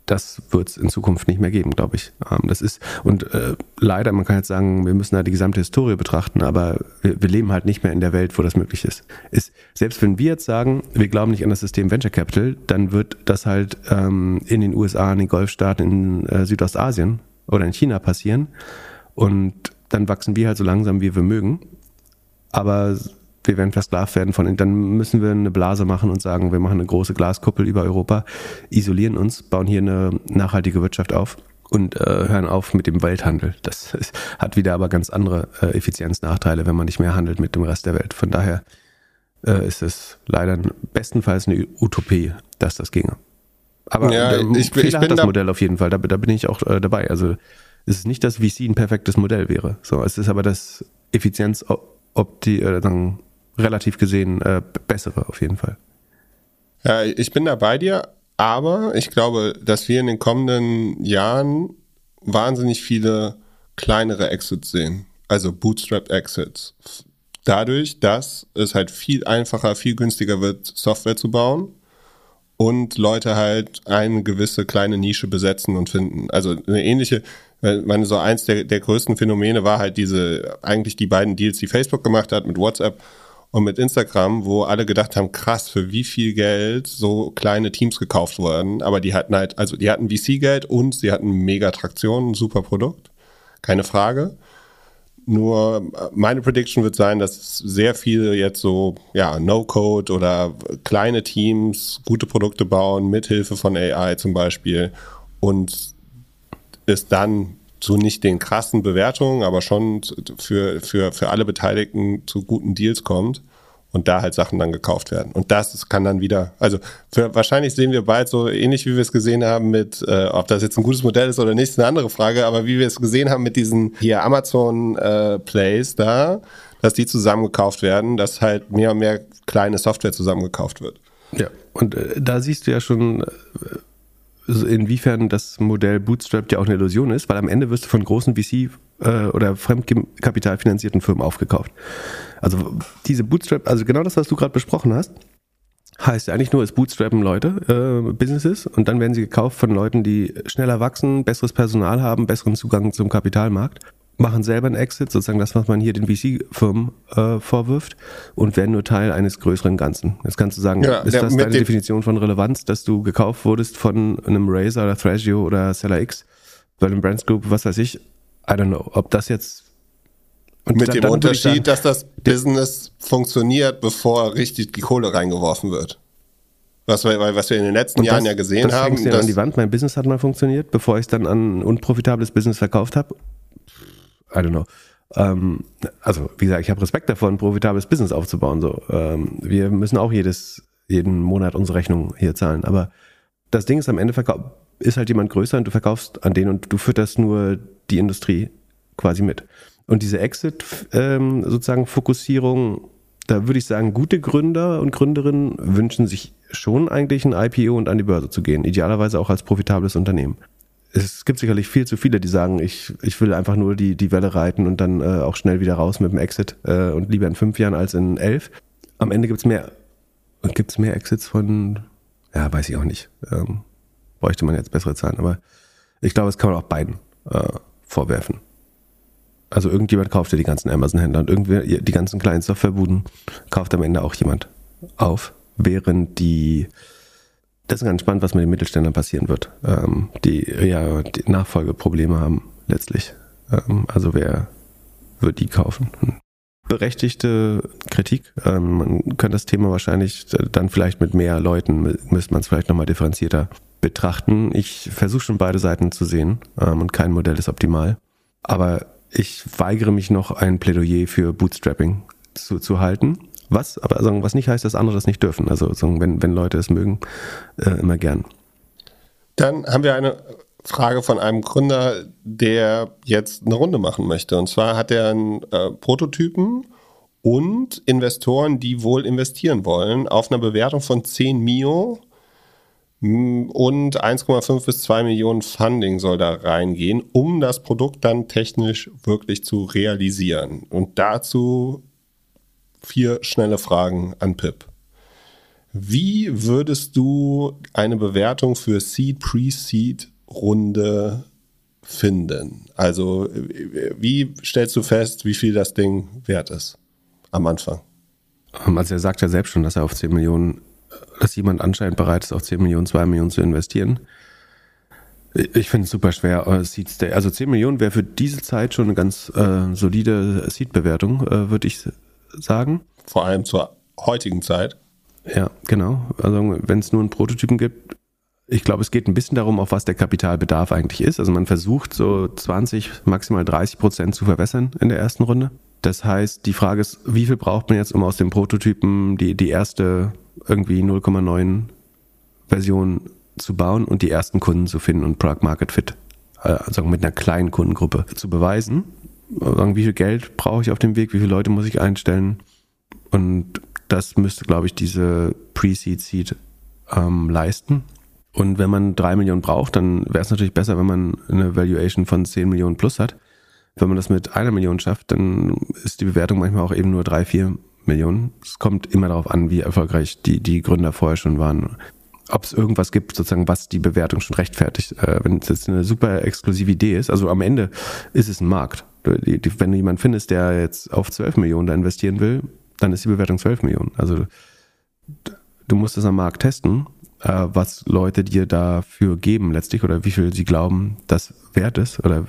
das wird es in Zukunft nicht mehr geben, glaube ich. Ähm, das ist, und äh, leider, man kann jetzt sagen, wir müssen da die gesamte Historie betrachten, aber wir, wir, leben halt nicht mehr in der Welt, wo das möglich ist. ist. Selbst wenn wir jetzt sagen, wir glauben nicht an das System Venture Capital, dann wird das halt ähm, in den USA, in den Golfstaaten, in äh, Südostasien oder in China passieren. Und dann wachsen wir halt so langsam, wie wir mögen. Aber wir werden versklavt werden von, dann müssen wir eine Blase machen und sagen, wir machen eine große Glaskuppel über Europa, isolieren uns, bauen hier eine nachhaltige Wirtschaft auf und äh, hören auf mit dem Welthandel. Das <laughs> ist, hat wieder aber ganz andere äh, Effizienznachteile, wenn man nicht mehr handelt mit dem Rest der Welt. Von daher äh, ist es leider bestenfalls eine Utopie, dass das ginge. Aber ja, äh, ich, Fehler ich hat das da Modell auf jeden Fall, da, da bin ich auch äh, dabei. Also es ist nicht, dass VC ein perfektes Modell wäre. So, es ist aber das Effizienz opti äh, dann relativ gesehen äh, bessere auf jeden Fall. Ja, ich bin da bei dir, aber ich glaube, dass wir in den kommenden Jahren wahnsinnig viele kleinere Exits sehen. Also Bootstrap-Exits. Dadurch, dass es halt viel einfacher, viel günstiger wird, Software zu bauen und Leute halt eine gewisse kleine Nische besetzen und finden. Also eine ähnliche, ich meine, so eins der, der größten Phänomene war halt diese, eigentlich die beiden Deals, die Facebook gemacht hat mit WhatsApp und mit Instagram, wo alle gedacht haben, krass, für wie viel Geld so kleine Teams gekauft wurden. Aber die hatten halt, also die hatten VC-Geld und sie hatten mega Traktion, super Produkt. Keine Frage. Nur meine Prediction wird sein, dass sehr viele jetzt so, ja, No-Code oder kleine Teams gute Produkte bauen, mithilfe von AI zum Beispiel und es dann zu nicht den krassen Bewertungen, aber schon für, für, für alle Beteiligten zu guten Deals kommt und da halt Sachen dann gekauft werden. Und das kann dann wieder, also für, wahrscheinlich sehen wir bald so ähnlich, wie wir es gesehen haben mit, äh, ob das jetzt ein gutes Modell ist oder nicht, ist eine andere Frage, aber wie wir es gesehen haben mit diesen hier Amazon äh, Plays da, dass die zusammengekauft werden, dass halt mehr und mehr kleine Software zusammengekauft wird. Ja, und äh, da siehst du ja schon, äh, inwiefern das Modell Bootstrap ja auch eine Illusion ist, weil am Ende wirst du von großen VC äh, oder fremdkapitalfinanzierten Firmen aufgekauft. Also diese Bootstrap, also genau das, was du gerade besprochen hast, heißt ja eigentlich nur, es bootstrappen Leute, äh, Businesses und dann werden sie gekauft von Leuten, die schneller wachsen, besseres Personal haben, besseren Zugang zum Kapitalmarkt machen selber einen Exit, sozusagen das, was man hier den VC-Firmen äh, vorwirft, und werden nur Teil eines größeren Ganzen. Jetzt kannst du sagen, ja, ist das deine Definition von Relevanz, dass du gekauft wurdest von einem Razer oder Thrasio oder Seller X, bei einem Brands Group, was weiß ich, I don't know, ob das jetzt und mit dann, dem dann Unterschied, sagen, dass das Business funktioniert, bevor richtig die Kohle reingeworfen wird. Was wir, was wir in den letzten Jahren ja gesehen das haben. Das an die Wand. Mein Business hat mal funktioniert, bevor ich es dann an ein unprofitables Business verkauft habe. I don't know. Ähm, also, wie gesagt, ich habe Respekt davor, ein profitables Business aufzubauen. So, ähm, wir müssen auch jedes, jeden Monat unsere Rechnung hier zahlen. Aber das Ding ist, am Ende ist halt jemand größer und du verkaufst an den und du fütterst nur die Industrie quasi mit. Und diese Exit ähm, sozusagen Fokussierung, da würde ich sagen, gute Gründer und Gründerinnen wünschen sich schon eigentlich ein IPO und an die Börse zu gehen. Idealerweise auch als profitables Unternehmen es gibt sicherlich viel zu viele, die sagen, ich, ich will einfach nur die, die Welle reiten und dann äh, auch schnell wieder raus mit dem Exit äh, und lieber in fünf Jahren als in elf. Am Ende gibt es mehr, gibt's mehr Exits von, ja, weiß ich auch nicht. Ähm, bräuchte man jetzt bessere Zahlen, aber ich glaube, es kann man auch beiden äh, vorwerfen. Also irgendjemand kauft ja die ganzen Amazon-Händler und irgendwie die ganzen kleinen Softwarebuden kauft am Ende auch jemand auf, während die das ist ganz spannend, was mit den Mittelständlern passieren wird, ähm, die ja die Nachfolgeprobleme haben letztlich. Ähm, also wer wird die kaufen? Hm. Berechtigte Kritik. Ähm, man könnte das Thema wahrscheinlich dann vielleicht mit mehr Leuten, müsste man es vielleicht nochmal differenzierter betrachten. Ich versuche schon beide Seiten zu sehen ähm, und kein Modell ist optimal. Aber ich weigere mich noch ein Plädoyer für Bootstrapping zu, zu halten. Was, aber sagen, was nicht heißt, dass andere das nicht dürfen. Also sagen, wenn, wenn Leute es mögen, äh, immer gern. Dann haben wir eine Frage von einem Gründer, der jetzt eine Runde machen möchte. Und zwar hat er einen äh, Prototypen und Investoren, die wohl investieren wollen, auf einer Bewertung von 10 Mio und 1,5 bis 2 Millionen Funding soll da reingehen, um das Produkt dann technisch wirklich zu realisieren. Und dazu vier schnelle Fragen an Pip. Wie würdest du eine Bewertung für Seed, Pre-Seed Runde finden? Also, wie stellst du fest, wie viel das Ding wert ist am Anfang? Also, er sagt ja selbst schon, dass er auf 10 Millionen dass jemand anscheinend bereit ist, auf 10 Millionen, 2 Millionen zu investieren. Ich finde es super schwer. Also 10 Millionen wäre für diese Zeit schon eine ganz äh, solide Seed-Bewertung, äh, würde ich sagen. Vor allem zur heutigen Zeit. Ja, genau. Also wenn es nur einen Prototypen gibt, ich glaube, es geht ein bisschen darum, auf was der Kapitalbedarf eigentlich ist. Also man versucht so 20, maximal 30 Prozent zu verwässern in der ersten Runde. Das heißt, die Frage ist, wie viel braucht man jetzt, um aus dem Prototypen die, die erste irgendwie 0,9 Version zu bauen und die ersten Kunden zu finden und Product Market Fit, also mit einer kleinen Kundengruppe zu beweisen. Sagen, wie viel Geld brauche ich auf dem Weg, wie viele Leute muss ich einstellen und das müsste, glaube ich, diese Pre-Seed Seed ähm, leisten. Und wenn man drei Millionen braucht, dann wäre es natürlich besser, wenn man eine Valuation von 10 Millionen plus hat. Wenn man das mit einer Million schafft, dann ist die Bewertung manchmal auch eben nur drei, vier Millionen. Es kommt immer darauf an, wie erfolgreich die, die Gründer vorher schon waren. Ob es irgendwas gibt, sozusagen, was die Bewertung schon rechtfertigt. Äh, wenn es jetzt eine super exklusive Idee ist, also am Ende ist es ein Markt. Die, die, wenn du jemanden findest, der jetzt auf 12 Millionen da investieren will, dann ist die Bewertung 12 Millionen. Also du musst es am Markt testen, äh, was Leute dir dafür geben letztlich oder wie viel sie glauben, das wert ist oder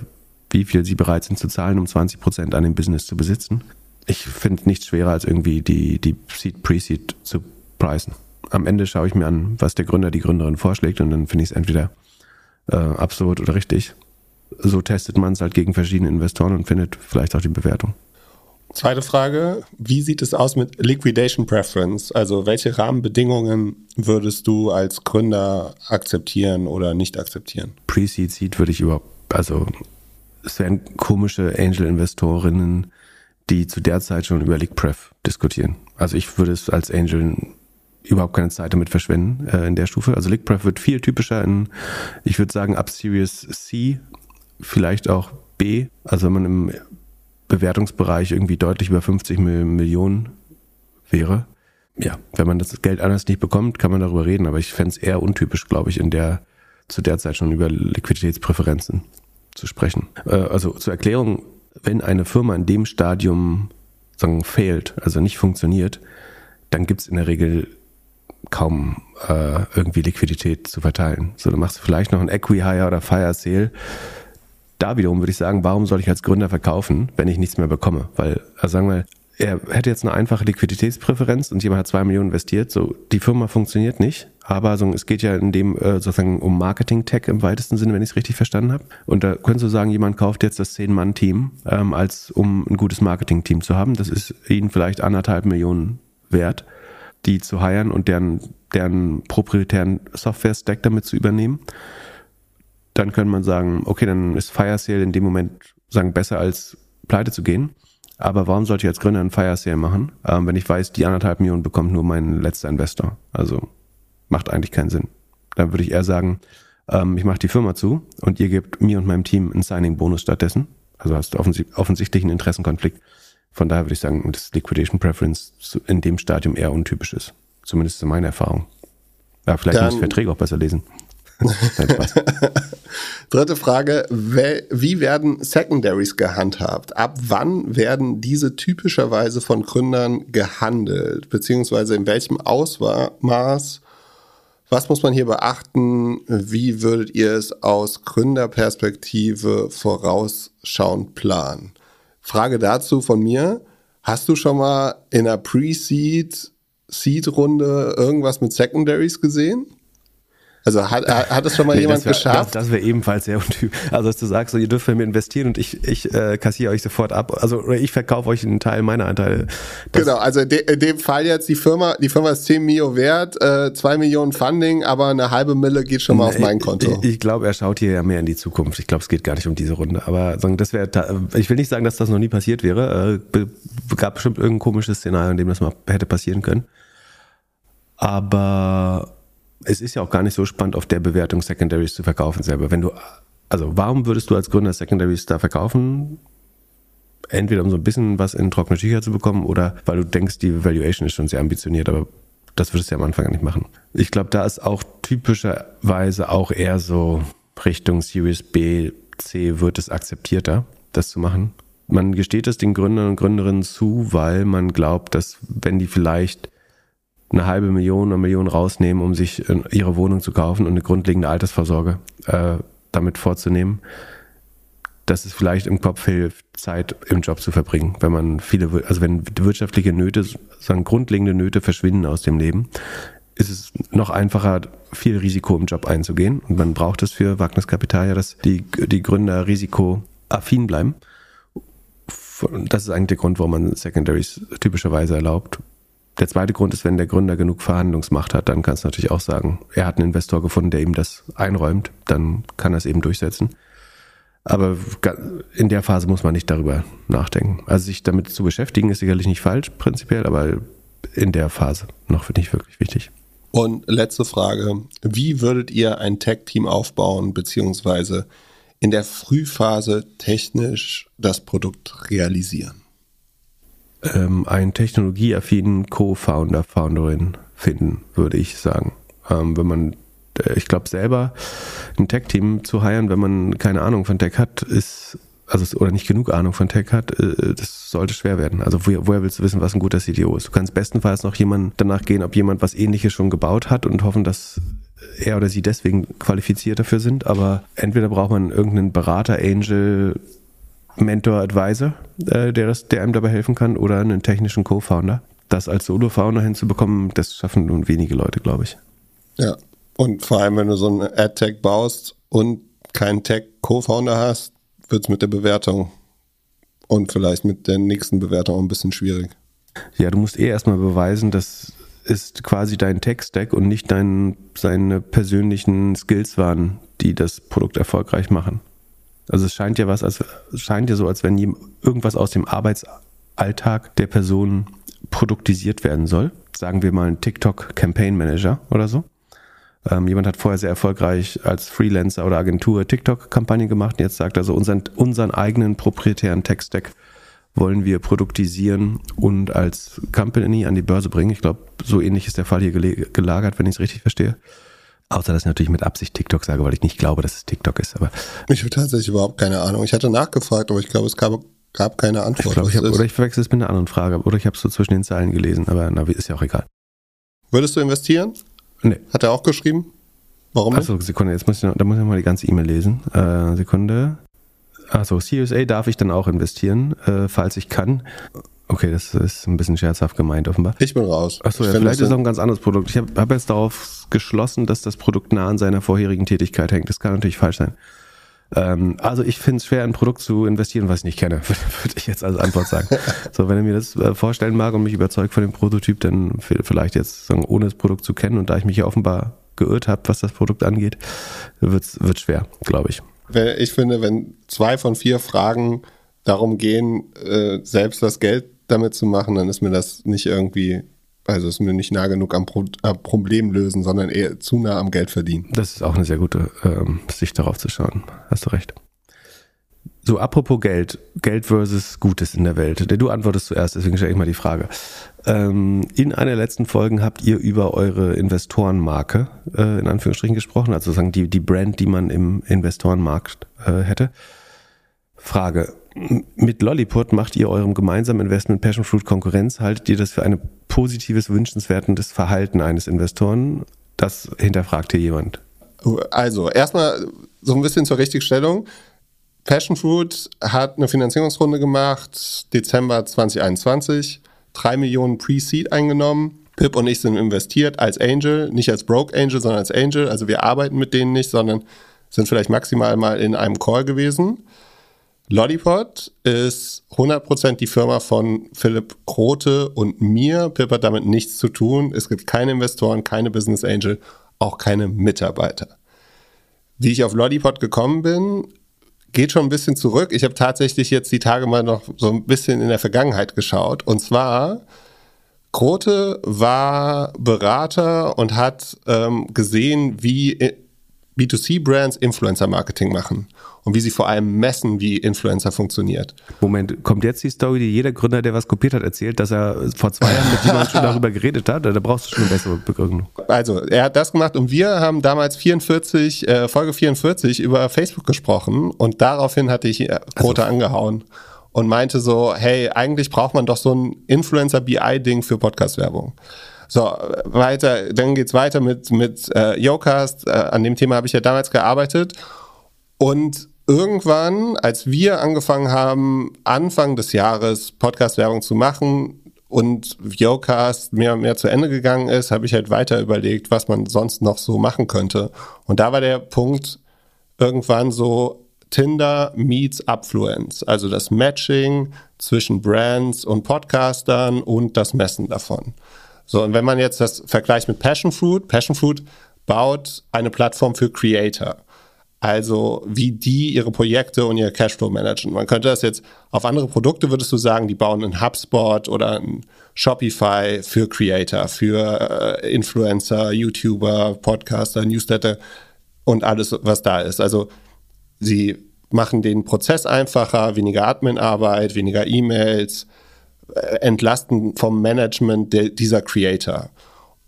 wie viel sie bereit sind zu zahlen, um 20 Prozent an dem Business zu besitzen ich finde nichts schwerer als irgendwie die, die Seed, Pre-Seed zu preisen. Am Ende schaue ich mir an, was der Gründer, die Gründerin vorschlägt und dann finde ich es entweder äh, absurd oder richtig. So testet man es halt gegen verschiedene Investoren und findet vielleicht auch die Bewertung. Zweite Frage, wie sieht es aus mit Liquidation Preference? Also welche Rahmenbedingungen würdest du als Gründer akzeptieren oder nicht akzeptieren? Pre-Seed Seed würde ich überhaupt, also es wären komische Angel-Investorinnen, die zu der Zeit schon über LeakPref diskutieren. Also ich würde es als Angel überhaupt keine Zeit damit verschwenden äh, in der Stufe. Also LeakPref wird viel typischer in, ich würde sagen, ab Series C, vielleicht auch B. Also wenn man im Bewertungsbereich irgendwie deutlich über 50 Millionen wäre. Ja, wenn man das Geld anders nicht bekommt, kann man darüber reden, aber ich fände es eher untypisch, glaube ich, in der zu der Zeit schon über Liquiditätspräferenzen zu sprechen. Äh, also zur Erklärung, wenn eine Firma in dem Stadium sagen, fehlt, also nicht funktioniert, dann gibt es in der Regel kaum äh, irgendwie Liquidität zu verteilen. So, dann machst du vielleicht noch ein Equi-Hire oder Fire Sale. Da wiederum würde ich sagen, warum soll ich als Gründer verkaufen, wenn ich nichts mehr bekomme? Weil, also sagen wir, er hätte jetzt eine einfache Liquiditätspräferenz und jemand hat zwei Millionen investiert, so die Firma funktioniert nicht, aber so, es geht ja in dem äh, sozusagen um Marketing-Tech im weitesten Sinne, wenn ich es richtig verstanden habe. Und da könntest du sagen, jemand kauft jetzt das Zehn-Mann-Team, ähm, als um ein gutes Marketing-Team zu haben. Das ist ihnen vielleicht anderthalb Millionen wert, die zu heiren und deren, deren proprietären Software-Stack damit zu übernehmen. Dann könnte man sagen, okay, dann ist Fire Sale in dem Moment sagen besser als pleite zu gehen. Aber warum sollte ich als Gründer einen Fire Sale machen, ähm, wenn ich weiß, die anderthalb Millionen bekommt nur mein letzter Investor? Also macht eigentlich keinen Sinn. Dann würde ich eher sagen, ähm, ich mache die Firma zu und ihr gebt mir und meinem Team einen Signing-Bonus stattdessen. Also hast du offensi offensichtlich einen Interessenkonflikt. Von daher würde ich sagen, dass Liquidation Preference in dem Stadium eher untypisch ist. Zumindest in meiner Erfahrung. Ja, vielleicht Dann, muss ich Verträge auch besser lesen. <laughs> <laughs> Dritte Frage. Wie werden Secondaries gehandhabt? Ab wann werden diese typischerweise von Gründern gehandelt? Beziehungsweise in welchem Ausmaß? Was muss man hier beachten? Wie würdet ihr es aus Gründerperspektive vorausschauend planen? Frage dazu von mir. Hast du schon mal in einer Pre-Seed, Seed-Runde irgendwas mit Secondaries gesehen? Also hat, hat es schon mal nee, jemand das wär, geschafft? Das, das wäre ebenfalls sehr untypisch. Also dass du sagst, so, ihr dürft bei mir investieren und ich, ich äh, kassiere euch sofort ab. Also oder ich verkaufe euch einen Teil meiner Anteile. Das genau, also de, in dem Fall jetzt die Firma, die Firma ist 10 Mio wert, äh, 2 Millionen Funding, aber eine halbe Mille geht schon mal nee, auf mein Konto. Ich, ich glaube, er schaut hier ja mehr in die Zukunft. Ich glaube, es geht gar nicht um diese Runde. Aber sagen, das wäre, ich will nicht sagen, dass das noch nie passiert wäre. Äh, gab bestimmt irgendein komisches Szenario, in dem das mal hätte passieren können. Aber es ist ja auch gar nicht so spannend, auf der Bewertung Secondaries zu verkaufen selber. Wenn du, also warum würdest du als Gründer Secondaries da verkaufen? Entweder um so ein bisschen was in trockene Tücher zu bekommen oder weil du denkst, die Valuation ist schon sehr ambitioniert, aber das würdest du ja am Anfang gar nicht machen. Ich glaube, da ist auch typischerweise auch eher so Richtung Series B, C wird es akzeptierter, das zu machen. Man gesteht es den Gründern und Gründerinnen zu, weil man glaubt, dass wenn die vielleicht eine halbe Million, eine Million rausnehmen, um sich ihre Wohnung zu kaufen und eine grundlegende Altersvorsorge äh, damit vorzunehmen, dass es vielleicht im Kopf hilft, Zeit im Job zu verbringen, wenn man viele, also wenn wirtschaftliche Nöte, sagen grundlegende Nöte verschwinden aus dem Leben, ist es noch einfacher, viel Risiko im Job einzugehen. Und man braucht es für Wagniskapital ja, dass die, die Gründer risikoaffin bleiben. Das ist eigentlich der Grund, warum man Secondaries typischerweise erlaubt. Der zweite Grund ist, wenn der Gründer genug Verhandlungsmacht hat, dann kannst du natürlich auch sagen, er hat einen Investor gefunden, der ihm das einräumt, dann kann er es eben durchsetzen. Aber in der Phase muss man nicht darüber nachdenken. Also sich damit zu beschäftigen ist sicherlich nicht falsch, prinzipiell, aber in der Phase noch nicht wirklich wichtig. Und letzte Frage. Wie würdet ihr ein Tech-Team aufbauen, beziehungsweise in der Frühphase technisch das Produkt realisieren? Ähm, einen technologieaffinen Co-Founder, Founderin finden, würde ich sagen. Ähm, wenn man, äh, ich glaube selber, ein Tech-Team zu heiren, wenn man keine Ahnung von Tech hat, ist also oder nicht genug Ahnung von Tech hat, äh, das sollte schwer werden. Also woher, woher willst du wissen, was ein guter CTO ist? Du kannst bestenfalls noch jemand danach gehen, ob jemand was ähnliches schon gebaut hat und hoffen, dass er oder sie deswegen qualifiziert dafür sind. Aber entweder braucht man irgendeinen Berater, Angel, Mentor, Advisor, äh, der, das, der einem dabei helfen kann, oder einen technischen Co-Founder. Das als Solo-Founder hinzubekommen, das schaffen nun wenige Leute, glaube ich. Ja, und vor allem, wenn du so einen Ad-Tech baust und keinen Tech-Co-Founder hast, wird es mit der Bewertung und vielleicht mit der nächsten Bewertung auch ein bisschen schwierig. Ja, du musst eh erstmal beweisen, dass es quasi dein Tech-Stack und nicht dein, seine persönlichen Skills waren, die das Produkt erfolgreich machen. Also es scheint ja was, als scheint ja so, als wenn irgendwas aus dem Arbeitsalltag der Person produktisiert werden soll. Sagen wir mal ein TikTok Campaign Manager oder so. Ähm, jemand hat vorher sehr erfolgreich als Freelancer oder Agentur TikTok-Kampagnen gemacht jetzt sagt er so, unseren, unseren eigenen proprietären Tech-Stack wollen wir produktisieren und als Company an die Börse bringen. Ich glaube, so ähnlich ist der Fall hier gelagert, wenn ich es richtig verstehe. Außer dass ich natürlich mit Absicht TikTok sage, weil ich nicht glaube, dass es TikTok ist. Aber ich habe tatsächlich überhaupt keine Ahnung. Ich hatte nachgefragt, aber ich glaube, es gab, gab keine Antwort. Ich glaube, ich hab, oder ich verwechsel es mit einer anderen Frage. Oder ich habe es so zwischen den Zeilen gelesen, aber na, ist ja auch egal. Würdest du investieren? Nee. Hat er auch geschrieben? Warum Achso, Sekunde, jetzt muss ich noch, da muss ich mal die ganze E-Mail lesen. Äh, Sekunde. Achso, CUSA darf ich dann auch investieren, äh, falls ich kann. Okay, das ist ein bisschen scherzhaft gemeint, offenbar. Ich bin raus. Achso, ja, vielleicht ist es auch ein ganz anderes Produkt. Ich habe hab jetzt darauf geschlossen, dass das Produkt nah an seiner vorherigen Tätigkeit hängt. Das kann natürlich falsch sein. Ähm, also ich finde es schwer, ein Produkt zu investieren, was ich nicht kenne, <laughs> würde ich jetzt als Antwort sagen. so, wenn er mir das äh, vorstellen mag und mich überzeugt von dem Prototyp, dann vielleicht jetzt sagen, ohne das Produkt zu kennen und da ich mich ja offenbar geirrt habe, was das Produkt angeht, wird es schwer, glaube ich. Ich finde, wenn zwei von vier Fragen darum gehen, äh, selbst das Geld damit zu machen, dann ist mir das nicht irgendwie Also ist mir nicht nah genug am, Pro am Problem lösen, sondern eher zu nah am Geld verdienen. Das ist auch eine sehr gute ähm, Sicht darauf zu schauen. Hast du recht. So, apropos Geld, Geld versus Gutes in der Welt. Du antwortest zuerst, deswegen stelle ich mal die Frage. Ähm, in einer der letzten Folgen habt ihr über eure Investorenmarke äh, in Anführungsstrichen gesprochen, also sozusagen die, die Brand, die man im Investorenmarkt äh, hätte. Frage, mit Lolliput macht ihr eurem gemeinsamen Investment Passion Fruit Konkurrenz? Haltet ihr das für ein positives, wünschenswertes Verhalten eines Investoren? Das hinterfragt hier jemand. Also, erstmal so ein bisschen zur Richtigstellung. Passion Fruit hat eine Finanzierungsrunde gemacht, Dezember 2021, drei Millionen Pre-Seed eingenommen. Pip und ich sind investiert als Angel, nicht als Broke Angel, sondern als Angel. Also wir arbeiten mit denen nicht, sondern sind vielleicht maximal mal in einem Call gewesen. Lollipod ist 100% die Firma von Philipp Krote und mir. Pip hat damit nichts zu tun. Es gibt keine Investoren, keine Business Angel, auch keine Mitarbeiter. Wie ich auf Lollipod gekommen bin, geht schon ein bisschen zurück. Ich habe tatsächlich jetzt die Tage mal noch so ein bisschen in der Vergangenheit geschaut. Und zwar, Krote war Berater und hat ähm, gesehen, wie B2C-Brands Influencer-Marketing machen und wie sie vor allem messen, wie Influencer funktioniert. Moment, kommt jetzt die Story, die jeder Gründer, der was kopiert hat, erzählt, dass er vor zwei Jahren mit jemandem schon darüber geredet hat? Da brauchst du schon eine bessere Begründung. Also, er hat das gemacht und wir haben damals 44, äh, Folge 44 über Facebook gesprochen und daraufhin hatte ich äh, Quote also. angehauen und meinte so, hey, eigentlich braucht man doch so ein Influencer-BI-Ding für Podcast-Werbung. So, weiter, dann geht's weiter mit, mit äh, Yocast. Äh, an dem Thema habe ich ja damals gearbeitet. Und irgendwann, als wir angefangen haben, Anfang des Jahres Podcast-Werbung zu machen und Yocast mehr und mehr zu Ende gegangen ist, habe ich halt weiter überlegt, was man sonst noch so machen könnte. Und da war der Punkt irgendwann so, Tinder meets Affluence, also das Matching zwischen Brands und Podcastern und das Messen davon. So, und wenn man jetzt das vergleicht mit Passion Fruit, Passion Fruit baut eine Plattform für Creator. Also wie die ihre Projekte und ihr Cashflow managen. Man könnte das jetzt auf andere Produkte, würdest du sagen, die bauen einen HubSpot oder ein Shopify für Creator, für äh, Influencer, YouTuber, Podcaster, Newsletter und alles, was da ist. Also sie machen den Prozess einfacher, weniger Adminarbeit, weniger E-Mails, äh, entlasten vom Management dieser Creator.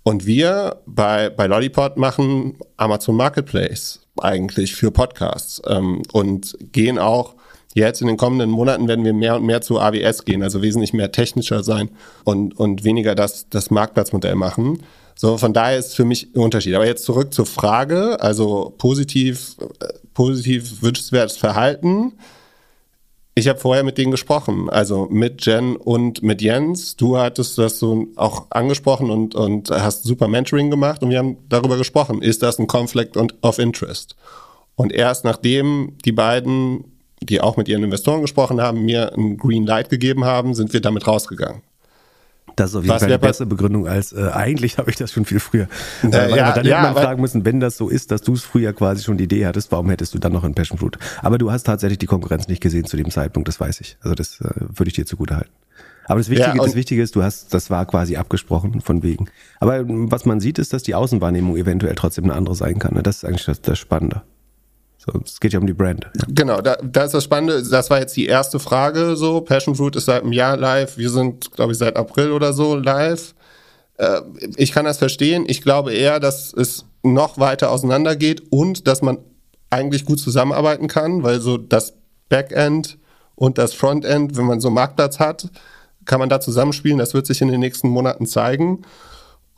Und wir bei, bei Lollipod machen Amazon Marketplace eigentlich für Podcasts ähm, und gehen auch jetzt in den kommenden Monaten werden wir mehr und mehr zu AWS gehen, also wesentlich mehr technischer sein und, und weniger das, das Marktplatzmodell machen. So, von daher ist für mich ein Unterschied. Aber jetzt zurück zur Frage, also positiv, äh, positiv wünschenswertes Verhalten ich habe vorher mit denen gesprochen, also mit Jen und mit Jens. Du hattest das so auch angesprochen und, und hast super Mentoring gemacht und wir haben darüber gesprochen. Ist das ein Conflict of Interest? Und erst nachdem die beiden, die auch mit ihren Investoren gesprochen haben, mir ein Green Light gegeben haben, sind wir damit rausgegangen. Das ist auf jeden Was Fall eine bessere Begründung als äh, eigentlich habe ich das schon viel früher. Äh, weil, ja, dann ja, hätte man fragen müssen, wenn das so ist, dass du es früher quasi schon die Idee hattest, warum hättest du dann noch ein Passion Fruit? Aber du hast tatsächlich die Konkurrenz nicht gesehen zu dem Zeitpunkt, das weiß ich. Also das äh, würde ich dir zugute halten. Aber das Wichtige, ja, das Wichtige ist, du hast, das war quasi abgesprochen von wegen. Aber was man sieht, ist, dass die Außenwahrnehmung eventuell trotzdem eine andere sein kann. Ne? Das ist eigentlich das, das Spannende. So, es geht ja um die Brand. Ja. Genau, da, da ist das Spannende. Das war jetzt die erste Frage. So, Passion Fruit ist seit einem Jahr live. Wir sind, glaube ich, seit April oder so live. Äh, ich kann das verstehen. Ich glaube eher, dass es noch weiter auseinandergeht und dass man eigentlich gut zusammenarbeiten kann, weil so das Backend und das Frontend, wenn man so einen Marktplatz hat, kann man da zusammenspielen. Das wird sich in den nächsten Monaten zeigen.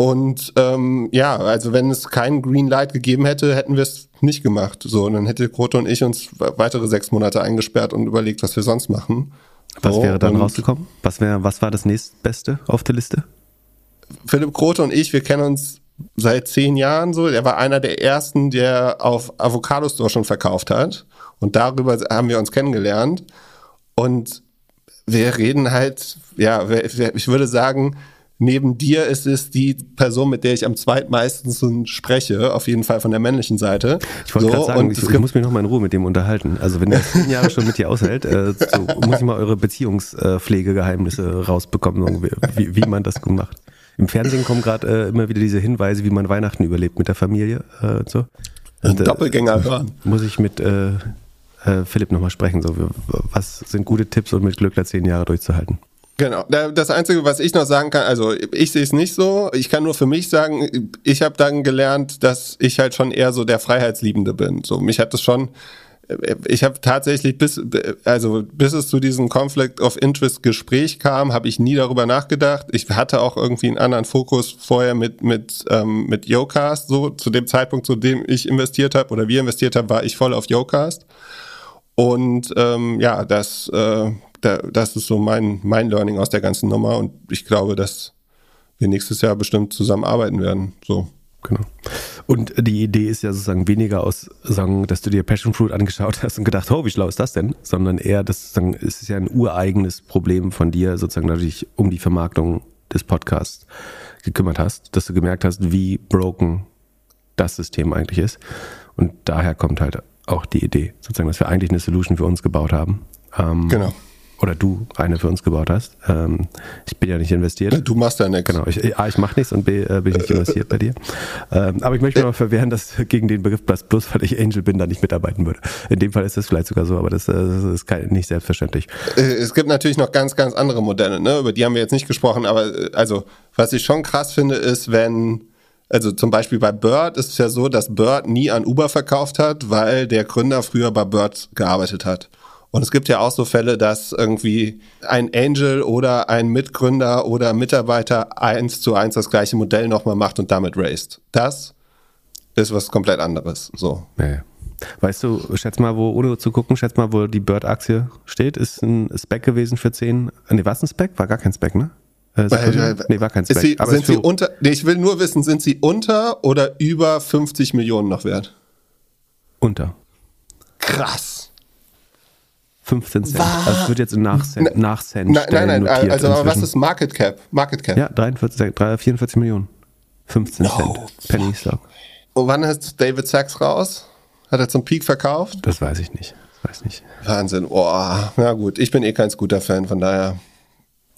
Und ähm, ja, also wenn es kein Green Light gegeben hätte, hätten wir es nicht gemacht. So, und dann hätte Grote und ich uns weitere sechs Monate eingesperrt und überlegt, was wir sonst machen. Was so, wäre dann rausgekommen? Was wäre, was war das nächstbeste auf der Liste? Philipp Grote und ich, wir kennen uns seit zehn Jahren so. Er war einer der ersten, der auf Avocado Store schon verkauft hat. Und darüber haben wir uns kennengelernt. Und wir reden halt, ja, ich würde sagen, neben dir ist es die Person, mit der ich am zweitmeisten spreche, auf jeden Fall von der männlichen Seite. Ich wollte so, gerade sagen, ich, ich, muss mich noch mal in Ruhe mit dem unterhalten. Also wenn er <laughs> zehn Jahre schon mit dir aushält, äh, so muss ich mal eure Beziehungspflegegeheimnisse rausbekommen, wie, wie man das gemacht. Im Fernsehen kommen gerade äh, immer wieder diese Hinweise, wie man Weihnachten überlebt mit der Familie äh, und so. Und, äh, Doppelgänger hören. Muss ich mit äh, äh, Philipp nochmal sprechen. So, was sind gute Tipps, um mit Glückler zehn Jahre durchzuhalten? Genau. Das Einzige, was ich noch sagen kann, also ich sehe es nicht so. Ich kann nur für mich sagen, ich habe dann gelernt, dass ich halt schon eher so der Freiheitsliebende bin. So mich hat das schon. Ich habe tatsächlich bis also bis es zu diesem Conflict of Interest Gespräch kam, habe ich nie darüber nachgedacht. Ich hatte auch irgendwie einen anderen Fokus vorher mit mit ähm, mit Yocast. So zu dem Zeitpunkt, zu dem ich investiert habe oder wir investiert haben, war ich voll auf Yocast. Und ähm, ja, das äh, da, das ist so mein, mein Learning aus der ganzen Nummer und ich glaube, dass wir nächstes Jahr bestimmt zusammenarbeiten werden. So. Genau. Und die Idee ist ja sozusagen weniger aus, sagen, dass du dir Passion Fruit angeschaut hast und gedacht, oh, wie schlau ist das denn? Sondern eher, das sozusagen, es ist ja ein ureigenes Problem von dir, sozusagen, dass du dich um die Vermarktung des Podcasts gekümmert hast, dass du gemerkt hast, wie broken das System eigentlich ist. Und daher kommt halt auch die Idee, sozusagen, dass wir eigentlich eine Solution für uns gebaut haben. Ähm, genau oder du eine für uns gebaut hast. Ähm, ich bin ja nicht investiert. Du machst ja nichts. Genau, ich, A, ich mache nichts und B, äh, bin ich nicht investiert bei dir. Ähm, aber ich möchte mir mal verwehren, dass gegen den Begriff bloß weil ich Angel bin, da nicht mitarbeiten würde. In dem Fall ist das vielleicht sogar so, aber das, äh, das ist kein, nicht selbstverständlich. Äh, es gibt natürlich noch ganz, ganz andere Modelle, ne? über die haben wir jetzt nicht gesprochen, aber äh, also was ich schon krass finde, ist, wenn also zum Beispiel bei Bird ist es ja so, dass Bird nie an Uber verkauft hat, weil der Gründer früher bei Bird gearbeitet hat. Und es gibt ja auch so Fälle, dass irgendwie ein Angel oder ein Mitgründer oder Mitarbeiter eins zu eins das gleiche Modell nochmal macht und damit raced. Das ist was komplett anderes. So. Ja, Weißt du, schätz mal, wo, ohne zu gucken, schätz mal, wo die Bird-Aktie steht. Ist ein Spec gewesen für 10. Nee, was ein Spec? War gar kein Spec, ne? Äh, äh, nee, war kein Spec. Sie, sind sie unter, nee, ich will nur wissen, sind sie unter oder über 50 Millionen noch wert? Unter. Krass. 15 Cent. Was? Also es wird jetzt nach Cent, nach Cent Nein, nein, nein. Notiert also inzwischen. was ist Market Cap? Market Cap. Ja, 43, 44 Millionen. 15 no. Cent. Penny Stock. Und wann ist David Sachs raus? Hat er zum Peak verkauft? Das weiß ich nicht. weiß nicht. Wahnsinn. Boah, na gut. Ich bin eh kein Scooter-Fan, von daher.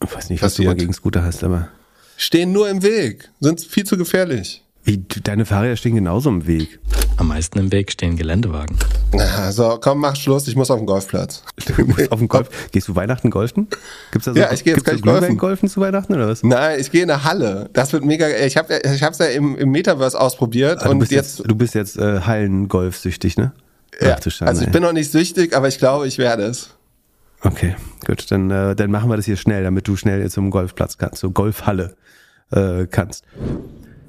Ich weiß nicht, was passiert. du gegen Scooter hast, aber. Stehen nur im Weg. Sind viel zu gefährlich. Wie, deine Fahrräder stehen genauso im Weg. Am meisten im Weg stehen Geländewagen. Na, so, komm, mach Schluss, ich muss auf den Golfplatz. <laughs> Du musst auf den Golf. Gehst du Weihnachten golfen? Gibt's da so, ja, ich gehe jetzt gleich golfen. golfen zu Weihnachten oder was? Nein, ich gehe in eine Halle. Das wird mega. Ich habe ich hab's ja im, im Metaverse ausprobiert ah, und jetzt, jetzt, Du bist jetzt äh, Hallen-Golf-süchtig, ne? Ja, Ach, also ich bin noch nicht süchtig, aber ich glaube, ich werde es. Okay, gut, dann, äh, dann machen wir das hier schnell, damit du schnell zum Golfplatz kannst, zur Golfhalle äh, kannst.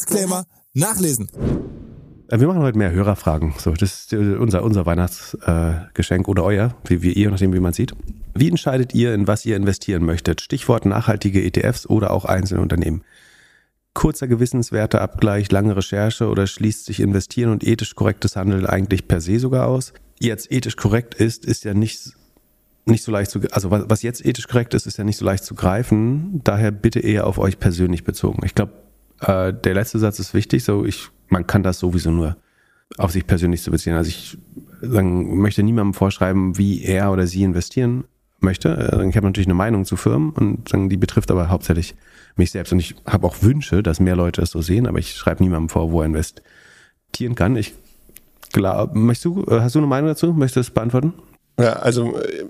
Disclaimer nachlesen. Äh, wir machen heute mehr Hörerfragen. So, das ist äh, unser, unser Weihnachtsgeschenk äh, oder euer, wie, wie ihr, nachdem wie man sieht. Wie entscheidet ihr, in was ihr investieren möchtet? Stichwort nachhaltige ETFs oder auch einzelne Unternehmen. Kurzer Gewissenswerteabgleich, lange Recherche oder schließt sich investieren und ethisch korrektes Handeln eigentlich per se sogar aus? Jetzt ethisch korrekt ist, ist ja nicht, nicht so leicht zu, also was jetzt ethisch korrekt ist, ist ja nicht so leicht zu greifen. Daher bitte eher auf euch persönlich bezogen. Ich glaube, äh, der letzte Satz ist wichtig. So, ich, man kann das sowieso nur auf sich persönlich zu beziehen. Also ich sagen, möchte niemandem vorschreiben, wie er oder sie investieren möchte. Äh, ich habe natürlich eine Meinung zu Firmen und sagen, die betrifft aber hauptsächlich mich selbst. Und ich habe auch Wünsche, dass mehr Leute es so sehen, aber ich schreibe niemandem vor, wo er investieren kann. Ich glaube, möchtest du, äh, hast du eine Meinung dazu? Möchtest du das beantworten? Ja, also äh,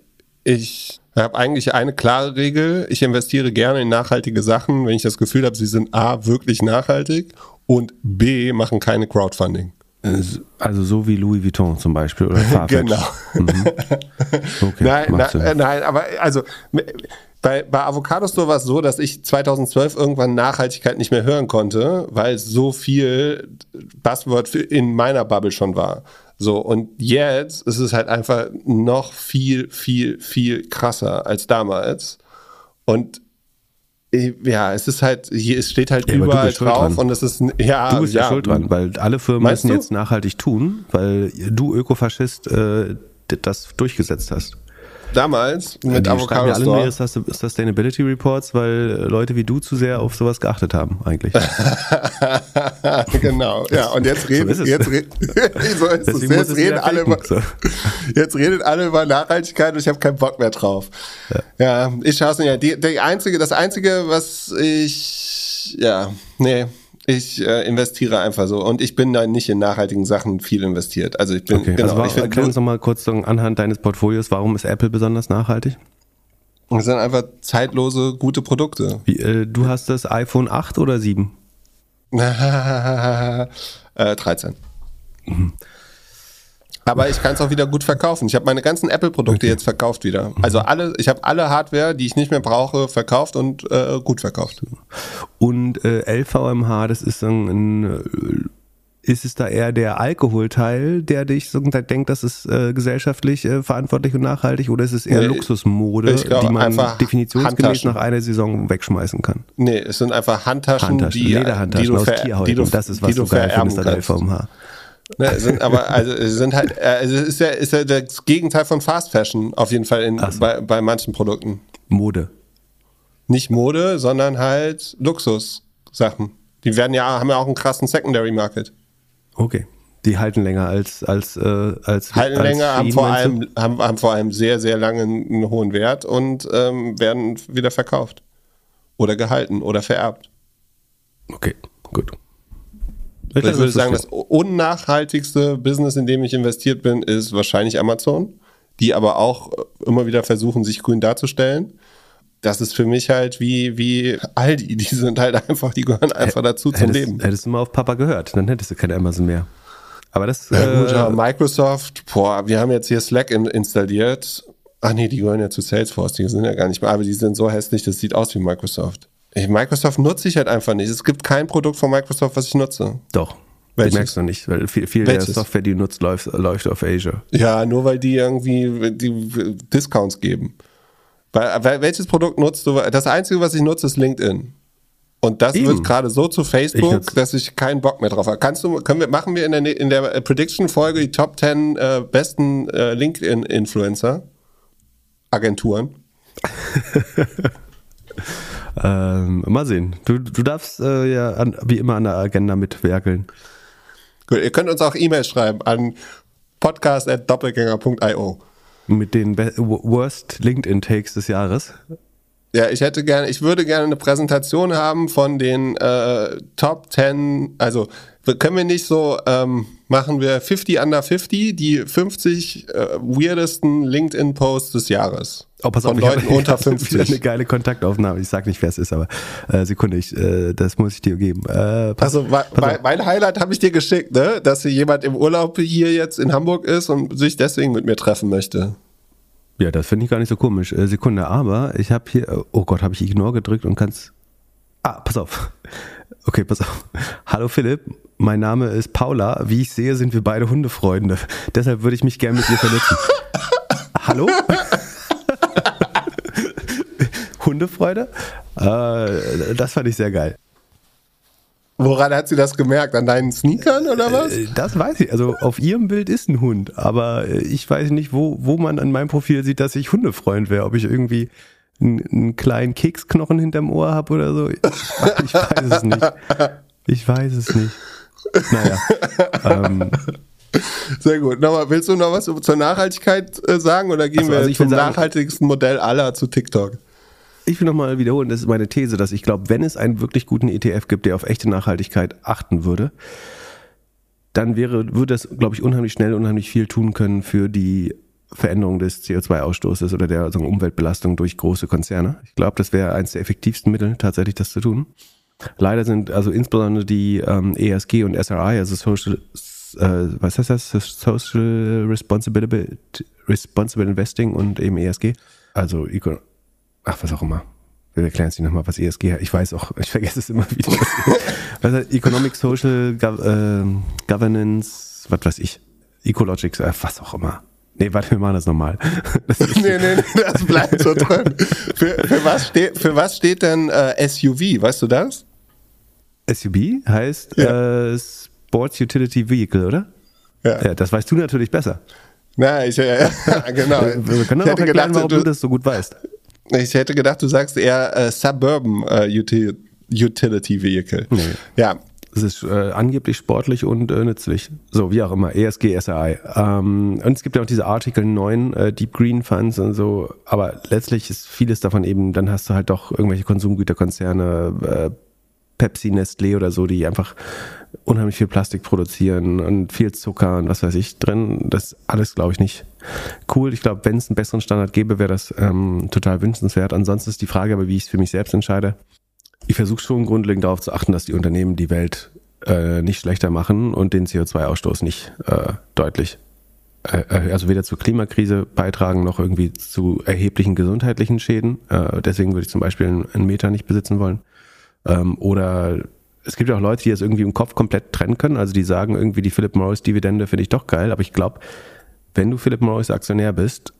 ich habe eigentlich eine klare Regel. Ich investiere gerne in nachhaltige Sachen, wenn ich das Gefühl habe, sie sind A, wirklich nachhaltig und B, machen keine Crowdfunding. Also so wie Louis Vuitton zum Beispiel oder <laughs> Farfetch. Genau. Mhm. <laughs> Okay, nein, na, nein, aber also bei, bei Avocado Store war es so, dass ich 2012 irgendwann Nachhaltigkeit nicht mehr hören konnte, weil so viel Buzzword in meiner Bubble schon war. So, und jetzt ist es halt einfach noch viel, viel, viel krasser als damals. Und Ja, es ist halt, hier, es steht halt Ja, überall drauf und es ist, ja, Du bist ja, schuld dran, weil alle Firmen Meinst müssen du? jetzt nachhaltig tun, weil du Ökofaschist äh, das durchgesetzt hast. Damals mit die Avocado ja alle Store. mehrere Sus- Sustainability Reports, weil äh, Leute wie du zu sehr auf sowas geachtet haben, eigentlich. <laughs> <laughs> genau, ja, und jetzt reden, ist es. jetzt, re <laughs> so ist jetzt reden alle über, so. jetzt redet alle über Nachhaltigkeit und ich habe keinen Bock mehr drauf. Ja, ich schaue es nicht. Die, die einzige, das einzige, was ich, ja, nee, ich äh, investiere einfach so und ich bin da nicht in nachhaltigen Sachen viel investiert. Also ich bin, Okay, genau, also warum, ich find, erklär uns noch mal kurz so anhand deines Portfolios, warum ist Apple besonders nachhaltig? das sind einfach zeitlose, gute Produkte. Wie, äh, du hast das iPhone 8 oder 7? <laughs> äh, 13. Aber ich kann es auch wieder gut verkaufen. Ich habe meine ganzen Apple-Produkte jetzt verkauft wieder. Also alle, ich habe alle Hardware, die ich nicht mehr brauche, verkauft und äh, gut verkauft. Und äh, LVMH, das ist ein, ein äh, ist es da eher der Alkoholteil, der dich so denkt, das ist äh, gesellschaftlich äh, verantwortlich und nachhaltig, oder ist es eher Nee, Luxusmode, ich glaube die man definitionsgemäß nach einer Saison wegschmeißen kann? Nee, es sind einfach Handtaschen, Handtaschen, die, Lederhandtaschen die du aus Tierhäuten, das ist was die du du geil findest an. LVMH. Ne, sind aber also es sind halt äh, also ist ja ist ja das Gegenteil von Fast Fashion auf jeden Fall in, so. bei, bei manchen Produkten. Mode. Nicht Mode, sondern halt Luxussachen. Die werden ja haben ja auch einen krassen Secondary Market. Okay. Die halten länger als als äh, als halten als länger, haben vor, allem, haben, haben vor allem sehr, sehr lange einen hohen Wert und ähm, werden wieder verkauft. Oder gehalten oder vererbt. Okay, gut. Ich, würde sagen, das unnachhaltigste Business, in dem ich investiert bin, ist wahrscheinlich Amazon, die aber auch immer wieder versuchen, sich grün darzustellen. Das ist für mich halt wie, wie Aldi. Die sind halt einfach, die gehören einfach dazu zum hättest, Leben. hättest du mal auf Papa gehört, dann hättest du kein Amazon mehr. Aber das Ja, gut, äh, Microsoft, boah, wir haben jetzt hier Slack in, installiert. Ach nee, die gehören ja zu Salesforce, die sind ja gar nicht mehr, aber die sind so hässlich, das sieht aus wie Microsoft. Ich, Microsoft nutze ich halt einfach nicht. Es gibt kein Produkt von Microsoft, was ich nutze. Doch. Welches? Die merkst du nicht, weil viel, viel der? Software, die du nutzt, läuft, läuft auf Azure. Ja, nur weil die irgendwie die Discounts geben. Weil, welches Produkt nutzt du? Das Einzige, was ich nutze, ist LinkedIn. Und das Eben. wird gerade so zu Ich Facebook, nutze- dass ich keinen Bock mehr drauf habe. Kannst du, können wir, machen wir in der, in der Prediction-Folge die Top 10 äh, besten äh, LinkedIn-Influencer? Agenturen. <laughs> Ähm, mal sehen. Du, du darfst äh, ja an, wie immer an der Agenda mitwerkeln. Gut, ihr könnt uns auch E-Mails schreiben an podcast.doppelgänger.io. Mit den be- Worst LinkedIn-Takes des Jahres. Ja, ich hätte gerne, ich würde gerne eine Präsentation haben von den äh, Top 10, also können wir nicht so, ähm, machen wir 50 under 50, die 50 äh, weirdesten LinkedIn-Posts des Jahres. Oh, pass von auf, ich Leuten unter <laughs> das ist wieder 50. eine geile Kontaktaufnahme. Ich sag nicht, wer es ist, aber äh, Sekunde, ich, äh, das muss ich dir geben. Äh, pass, Also pass mein, auf. mein Highlight habe ich dir geschickt, ne? dass hier jemand im Urlaub hier jetzt in Hamburg ist und sich deswegen mit mir treffen möchte. Ja, das finde ich gar nicht so komisch. Äh, Sekunde, aber ich habe hier, äh, oh Gott, habe ich Ignore gedrückt und kann's. Ah, pass auf. <laughs> Okay, pass auf. Hallo Philipp, mein Name ist Paula. Wie ich sehe, sind wir beide Hundefreunde. Deshalb würde ich mich gerne mit dir vernetzen. <laughs> Hallo? <laughs> Hundefreude? Äh, das fand ich sehr geil. Woran hat sie das gemerkt? An deinen Sneakern oder was? Äh, Das weiß ich. Also auf ihrem Bild ist ein Hund, aber äh, ich weiß nicht, wo, wo man an meinem Profil sieht, dass ich Hundefreund wäre. Ob ich irgendwie einen, einen kleinen Keksknochen hinterm Ohr habe oder so. Ich, ich weiß es nicht. Ich weiß es nicht. Naja. Ähm, Sehr gut. Nochmal, willst du noch was zur Nachhaltigkeit äh, sagen oder gehen Ach so, wir also zum sagen- nachhaltigsten Modell aller zu TikTok? ich will nochmal wiederholen, das ist meine These, dass ich glaube, wenn es einen wirklich guten ETF gibt, der auf echte Nachhaltigkeit achten würde, dann wäre, würde das, glaube ich, unheimlich schnell, unheimlich viel tun können für die Veränderung des CO2-Ausstoßes oder der sagen, Umweltbelastung durch große Konzerne. Ich glaube, das wäre eines der effektivsten Mittel, tatsächlich das zu tun. Leider sind also insbesondere die ähm, ESG und SRI, also Social, äh, was heißt das? Social Responsibility, Responsible Investing und eben ESG, also ach, was auch immer. Wir erklären es dir nochmal, was ESG Ich weiß auch, <laughs> ich vergesse es immer wieder. <laughs> was heißt Economic, Social, Gov äh, Governance, was weiß ich. Ecologics, äh, was auch immer. Nee, warte, wir machen das nochmal. <laughs> nee, nee, nee, das bleibt so drin. Für, für, was, steht, für was steht denn äh, SUV? Weißt du das? SUV heißt ja. äh, Sports Utility Vehicle, oder? Ja. ja. Das weißt du natürlich besser. Na, ich, ja, <laughs> genau. Wir können auch erklären, gedacht, warum du, du, das so gut weißt. Ich hätte gedacht, du sagst eher äh, Suburban äh, Util Utility Vehicle. Nee. Ja, es ist äh, angeblich sportlich und äh, nützlich. So, wie auch immer. ESG, SRI. Ähm, und es gibt ja auch diese Artikel 9 äh, Deep Green Funds und so. Aber letztlich ist vieles davon eben, dann hast du halt doch irgendwelche Konsumgüterkonzerne, äh, Pepsi, Nestlé oder so, die einfach unheimlich viel Plastik produzieren und viel Zucker und was weiß ich drin. Das alles, glaube ich, nicht cool. Ich glaube, wenn es einen besseren Standard gäbe, wäre das ähm, total wünschenswert. Ansonsten ist die Frage aber, wie ich es für mich selbst entscheide ich versuche schon grundlegend darauf zu achten, dass die Unternehmen die Welt äh, nicht schlechter machen und den CO2-Ausstoß nicht äh, deutlich, äh, äh, also weder zur Klimakrise beitragen noch irgendwie zu erheblichen gesundheitlichen Schäden. Äh, deswegen würde ich zum Beispiel einen, einen Meter nicht besitzen wollen. Ähm, oder es gibt ja auch Leute, die das irgendwie im Kopf komplett trennen können. Also die sagen irgendwie, die Philip Morris Dividende finde ich doch geil. Aber ich glaube, wenn du Philip Morris Aktionär bist,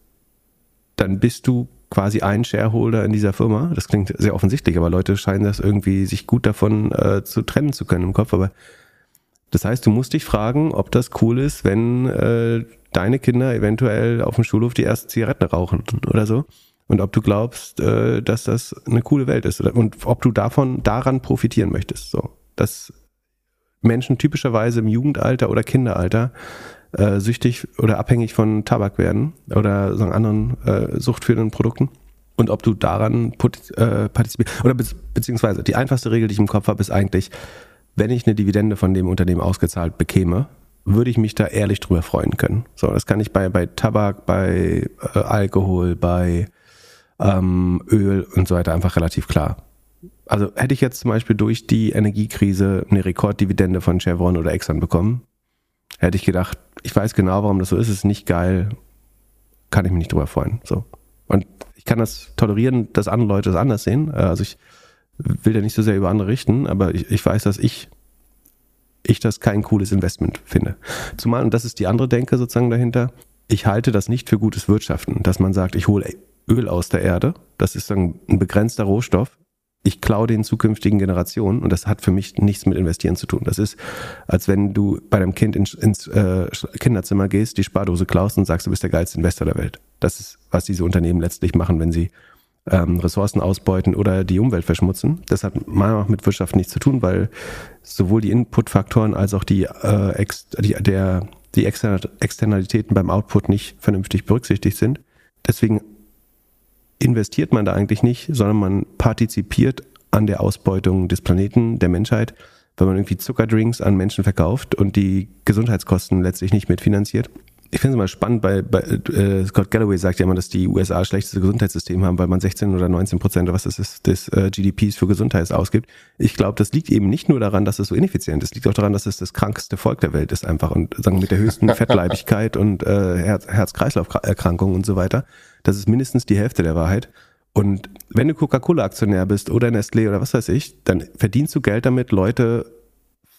dann bist du quasi ein Shareholder in dieser Firma. Das klingt sehr offensichtlich, aber Leute scheinen das irgendwie sich gut davon äh, zu trennen zu können im Kopf. Aber das heißt, du musst dich fragen, ob das cool ist, wenn äh, deine Kinder eventuell auf dem Schulhof die ersten Zigaretten rauchen oder so. Und ob du glaubst, äh, dass das eine coole Welt ist und ob du davon daran profitieren möchtest. So, dass Menschen typischerweise im Jugendalter oder Kinderalter äh, süchtig oder abhängig von Tabak werden oder sagen anderen äh, suchtführenden Produkten und ob du daran äh, partizipierst. Oder be beziehungsweise die einfachste Regel, die ich im Kopf habe, ist eigentlich, wenn ich eine Dividende von dem Unternehmen ausgezahlt bekäme, würde ich mich da ehrlich drüber freuen können. So, das kann ich bei, bei Tabak, bei äh, Alkohol, bei ähm, Öl und so weiter einfach relativ klar. Also hätte ich jetzt zum Beispiel durch die Energiekrise eine Rekorddividende von Chevron oder Exxon bekommen, hätte ich gedacht, ich weiß genau, warum das so ist, ist nicht geil, kann ich mich nicht drüber freuen. So. Und ich kann das tolerieren, dass andere Leute das anders sehen. Äh, also ich will ja nicht so sehr über andere richten, aber ich, ich weiß, dass ich ich das kein cooles Investment finde. Zumal, und das ist die andere Denke sozusagen dahinter, ich halte das nicht für gutes Wirtschaften, dass man sagt, ich hole Öl aus der Erde, das ist ein begrenzter Rohstoff, ich klaue den zukünftigen Generationen und das hat für mich nichts mit Investieren zu tun. Das ist, als wenn du bei deinem Kind ins, ins äh, Kinderzimmer gehst, die Spardose klaust und sagst, du bist der geilste Investor der Welt. Das ist, was diese Unternehmen letztlich machen, wenn sie ähm, Ressourcen ausbeuten oder die Umwelt verschmutzen. Das hat meiner mit Wirtschaft nichts zu tun, weil sowohl die Inputfaktoren als auch die, äh, ex, die, der, die Externalitäten beim Output nicht vernünftig berücksichtigt sind. Deswegen investiert man da eigentlich nicht, sondern man partizipiert an der Ausbeutung des Planeten, der Menschheit, weil man irgendwie Zuckerdrinks an Menschen verkauft und die Gesundheitskosten letztlich nicht mitfinanziert. Ich finde es mal spannend, bei, bei äh, Scott Galloway sagt ja immer, dass die USA das schlechteste Gesundheitssystem haben, weil man 16 oder 19 Prozent oder was das ist, des äh, GDPs für Gesundheit ausgibt. Ich glaube, das liegt eben nicht nur daran, dass es so ineffizient ist, liegt auch daran, dass es das krankste Volk der Welt ist einfach und sagen mit der höchsten <laughs> Fettleibigkeit und äh, Herz-Kreislauf-Erkrankungen und so weiter. Das ist mindestens die Hälfte der Wahrheit. Und wenn du Coca-Cola-Aktionär bist oder Nestlé oder was weiß ich, dann verdienst du Geld damit, Leute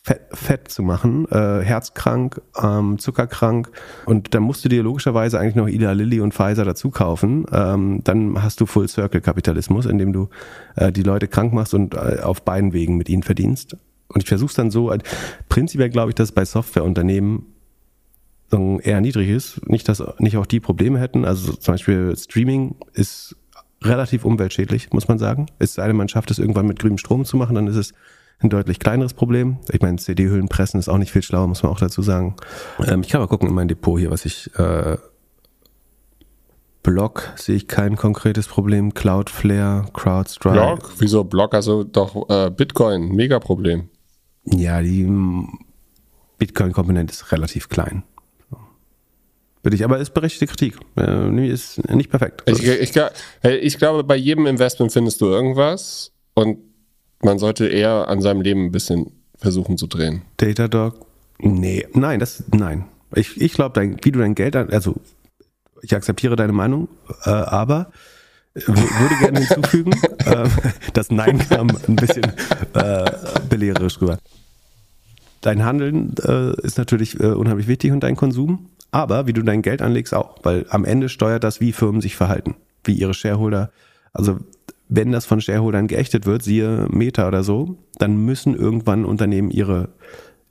fett, fett zu machen, äh, herzkrank, ähm, zuckerkrank. Und dann musst du dir logischerweise eigentlich noch Ida Lilly und Pfizer dazu kaufen. Ähm, dann hast du Full-Circle-Kapitalismus, in dem du äh, die Leute krank machst und äh, auf beiden Wegen mit ihnen verdienst. Und ich versuche dann so, prinzipiell glaube ich, dass bei Softwareunternehmen eher niedrig ist. Nicht, dass nicht auch die Probleme hätten. Also zum Beispiel Streaming ist relativ umweltschädlich, muss man sagen. Es sei denn, man schafft es irgendwann mit grünem Strom zu machen, dann ist es ein deutlich kleineres Problem. Ich meine, CD-Hüllen pressen ist auch nicht viel schlauer, muss man auch dazu sagen. Ähm, ich kann mal gucken in mein Depot hier, was ich äh, Block sehe ich kein konkretes Problem. Cloudflare, CrowdStrike. Block? Wieso Block? Also doch äh, Bitcoin, mega Problem. Ja, die Bitcoin-Komponente ist relativ klein. Würde ich, aber ist berechtigte Kritik. Äh, ist nicht perfekt. Ich, ich, ich, glaube, bei jedem Investment findest du irgendwas und man sollte eher an seinem Leben ein bisschen versuchen zu drehen. Datadog? Nee, nein, das, nein. Ich, ich glaube, wie du dein Geld, also ich akzeptiere deine Meinung, äh, aber würde gerne hinzufügen, <laughs> äh, das Nein kam ein bisschen äh, belehrerisch rüber. Dein Handeln äh, ist natürlich äh, unheimlich wichtig und dein Konsum Aber wie du dein Geld anlegst auch, weil am Ende steuert das, wie Firmen sich verhalten, wie ihre Shareholder. Also wenn das von Shareholdern geächtet wird, siehe Meta oder so, dann müssen irgendwann Unternehmen ihre,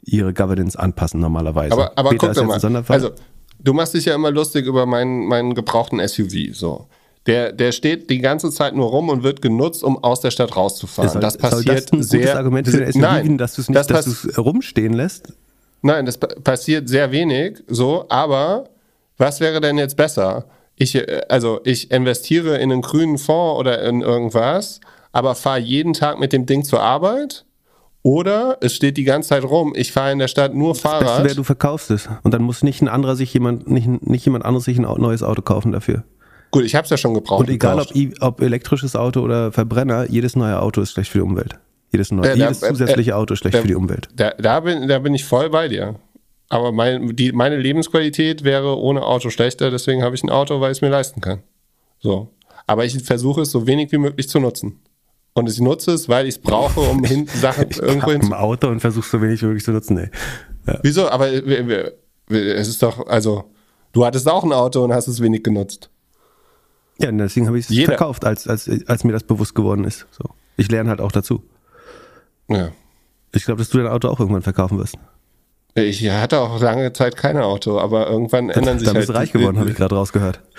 ihre Governance anpassen normalerweise. Aber, aber Meta guck doch mal. Also, du machst dich ja immer lustig über meinen, meinen gebrauchten SUV. So. Der, der steht die ganze Zeit nur rum und wird genutzt, um aus der Stadt rauszufahren. soll, das passiert das sehr Argument für den SUV, Nein, dass du es nicht, das dass du es rumstehen lässt? Nein, das pa- passiert sehr wenig, so, aber was wäre denn jetzt besser? Ich, äh, also ich investiere in einen grünen Fonds oder in irgendwas, aber fahre jeden Tag mit dem Ding zur Arbeit? Oder es steht die ganze Zeit rum, ich fahre in der Stadt nur Das Beste Fahrrad. wäre, du verkaufst es. Und dann muss nicht ein anderer sich jemand, nicht, nicht jemand anderes sich ein neues Auto kaufen dafür. Gut, ich habe es ja schon gebraucht. Und egal ob, ob elektrisches Auto oder Verbrenner, jedes neue Auto ist schlecht für die Umwelt. Jedes, neue, da- jedes äh, zusätzliche äh, Auto ist schlecht für die Umwelt. Da, da, bin, da bin ich voll bei dir. Aber mein, die, meine Lebensqualität wäre ohne Auto schlechter, deswegen habe ich ein Auto, weil ich es mir leisten kann. So. Aber ich versuche es so wenig wie möglich zu nutzen. Und ich nutze es, weil ich es brauche, um hin, <laughs> Sachen irgendwo Hab hin ein Auto und versuchst so wenig wie möglich zu nutzen. Nee. Wieso? Aber es ist doch, also, du hattest auch ein Auto und hast es wenig genutzt. Ja, und deswegen habe ich es verkauft, als, als, als mir das bewusst geworden ist. So. Ich lerne halt auch dazu. Ja. Ich glaube, dass du dein Auto auch irgendwann verkaufen wirst. Ich hatte auch lange Zeit kein Auto, aber irgendwann ändern sich Dann halt. bist du reich geworden, habe ich gerade rausgehört. <laughs>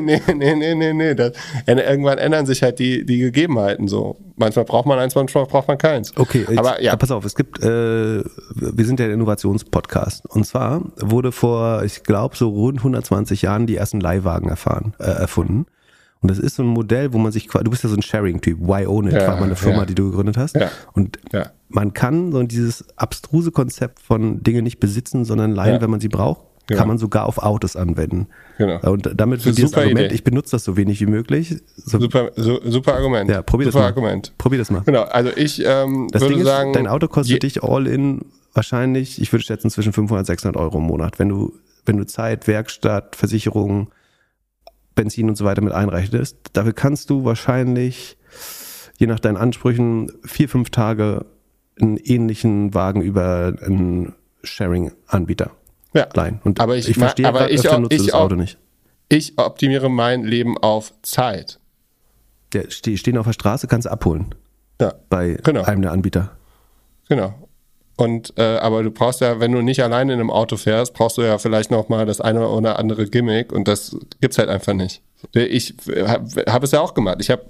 nee, nee, nee, nee, nee. Das, irgendwann ändern sich halt die, die Gegebenheiten so. Manchmal braucht man eins, manchmal braucht man keins. Okay, jetzt, aber ja. pass auf, es gibt, äh, wir sind ja der Innovationspodcast. Und zwar wurde vor, ich glaube, so rund 120 Jahren die ersten Leihwagen erfahren, äh, erfunden. Und das ist so ein Modell, wo man sich, qua- du bist ja so ein Sharing-Typ, Why Own It, Ja, war mal eine Firma, ja. die du gegründet hast. Ja. Und man kann so dieses abstruse Konzept von Dinge nicht besitzen, sondern leihen, wenn man sie braucht, Genau. kann man sogar auf Autos anwenden. Genau. Und damit Für dieses Argument, Idee. ich benutze das so wenig wie möglich. So, Super, su, super Argument. ja, probier das super mal. Argument. Probier das mal. Genau, also ich ähm, Das würde Ding ist, sagen. dein Auto kostet dich all in wahrscheinlich, ich würde schätzen, zwischen 500 und 600 Euro im Monat. Wenn du, wenn du Zeit, Werkstatt, Versicherung, Benzin und so weiter mit einrechnest, dafür kannst du wahrscheinlich, je nach deinen Ansprüchen, vier, fünf Tage einen ähnlichen Wagen über einen Sharing-Anbieter Ja. leihen. Und Aber ich ich verstehe aber ich auch- nutze ich das Auto nicht. Ich optimiere mein Leben auf Zeit. Der ste- stehen auf der Straße, kannst du abholen Ja, bei Genau. einem der Anbieter. genau. Und äh, aber du brauchst ja, wenn du nicht alleine in einem Auto fährst, brauchst du ja vielleicht noch mal das eine oder andere Gimmick und das gibt's halt einfach nicht. Ich habe hab es ja auch gemacht. Ich habe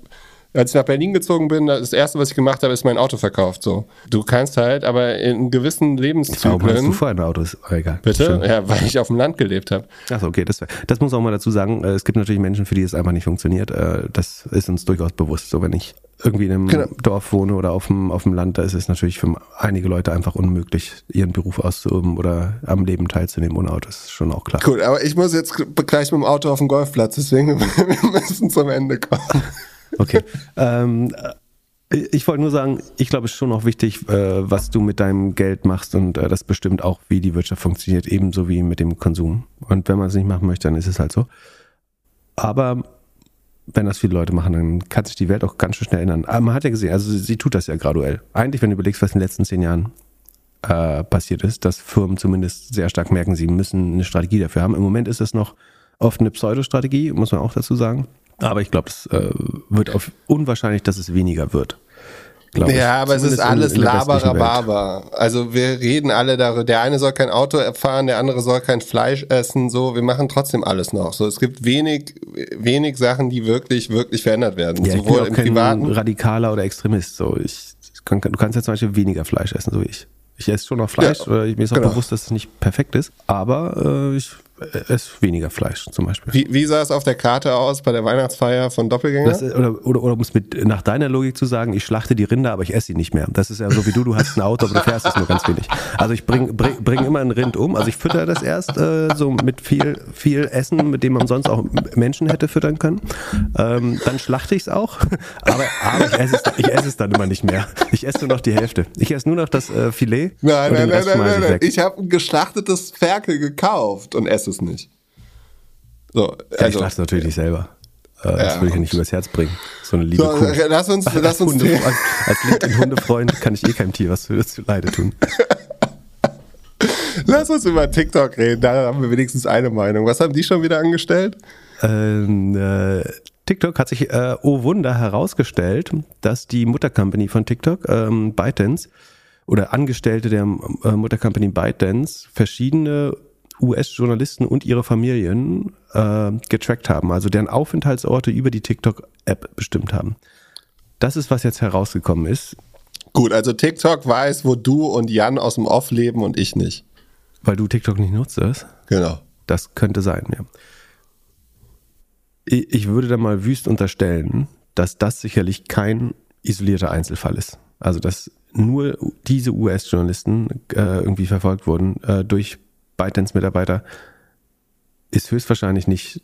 als ich nach Berlin gezogen bin, das erste, was ich gemacht habe, ist mein Auto verkauft. So, du kannst halt, aber in gewissen Warum hast du Lebenszyklen. vorher ein Auto? Ist egal. Bitte? Ja, weil ich auf dem Land gelebt habe. Achso, okay, das, das muss auch mal dazu sagen. äh, Es gibt natürlich Menschen, für die es einfach nicht funktioniert. Äh, Das ist uns durchaus bewusst. So, wenn ich irgendwie in einem Genau. Dorf wohne oder auf dem, auf dem Land, da ist es natürlich für einige Leute einfach unmöglich, ihren Beruf auszuüben oder am Leben teilzunehmen ohne Auto. Das ist schon auch klar. Gut, aber ich muss jetzt gleich mit dem Auto auf den Golfplatz, deswegen <laughs> wir müssen zum Ende kommen. Okay. ähm, äh, ich wollte nur sagen, ich glaube, es ist schon auch wichtig, äh, was du mit deinem Geld machst und äh, das bestimmt auch, wie die Wirtschaft funktioniert, ebenso wie mit dem Konsum. Und wenn man es nicht machen möchte, dann ist es halt so. Aber wenn das viele Leute machen, dann kann sich die Welt auch ganz schön schnell ändern. Aber man hat ja gesehen, also sie, sie tut das ja graduell. Eigentlich, wenn du überlegst, was in den letzten zehn Jahren äh, passiert ist, dass Firmen zumindest sehr stark merken, sie müssen eine Strategie dafür haben. Im Moment ist es noch oft eine Pseudostrategie, muss man auch dazu sagen. Aber ich glaube, es äh, wird auf unwahrscheinlich, dass es weniger wird. Glaub ich. Ja, aber es ist alles. Laberababa. Also wir reden alle darüber. Der eine soll kein Auto fahren, der andere soll kein Fleisch essen. So, wir machen trotzdem alles noch. So, es gibt wenig, wenig Sachen, die wirklich, wirklich verändert werden. Ja, ich bin Sowohl auch im kein privaten. Radikaler oder Extremist. So, ich, ich kann, du kannst ja zum Beispiel weniger Fleisch essen, so wie ich. Ich esse schon noch Fleisch, Ja, oder mir ist auch genau. bewusst, dass es nicht perfekt ist, aber äh, ich esse weniger Fleisch zum Beispiel. Wie, wie sah es auf der Karte aus bei der Weihnachtsfeier von Doppelgänger? Das, oder, oder, oder um es mit nach deiner Logik zu sagen, ich schlachte die Rinder, aber ich esse sie nicht mehr. Das ist ja so wie du, du hast ein Auto, aber du fährst es nur ganz wenig. Also ich bring, bring, bring immer ein Rind um. Also ich fütter das erst äh, so mit viel, viel Essen, mit dem man sonst auch Menschen hätte füttern können. Ähm, dann schlachte ich es auch, aber, aber ich, esse es, ich esse es dann immer nicht mehr. Ich esse nur noch die Hälfte. Ich esse nur noch das äh, Filet. nein, nein, nein, Rest nein, nein, ich. Ich habe ein geschlachtetes Ferkel gekauft und esse es nicht. So, Ja, ich also. schlachte natürlich nicht selber. Äh, das Ja, will ich ja nicht übers Herz bringen. So eine liebe So, Kuh. lass uns, lass uns Hunde, als, als LinkedIn-Hundefreund kann ich eh keinem Tier was für das zu Leide tun. <laughs> Lass uns über TikTok reden, da haben wir wenigstens eine Meinung. Was haben die schon wieder angestellt? Ähm, äh, TikTok hat sich, äh, oh Wunder, herausgestellt, dass die Muttercompany von TikTok, ähm, ByteDance, oder Angestellte der äh, Muttercompany ByteDance verschiedene US-Journalisten und ihre Familien äh, getrackt haben, also deren Aufenthaltsorte über die TikTok-App bestimmt haben. Das ist, was jetzt herausgekommen ist. Gut, also TikTok weiß, wo du und Jan aus dem Off leben und ich nicht. Weil du TikTok nicht nutzt? Genau. Das könnte sein, ja. Ich, ich würde da mal wüst unterstellen, dass das sicherlich kein isolierter Einzelfall ist. Also, dass nur diese US-Journalisten äh, irgendwie verfolgt wurden äh, durch ByteDance-Mitarbeiter, ist höchstwahrscheinlich nicht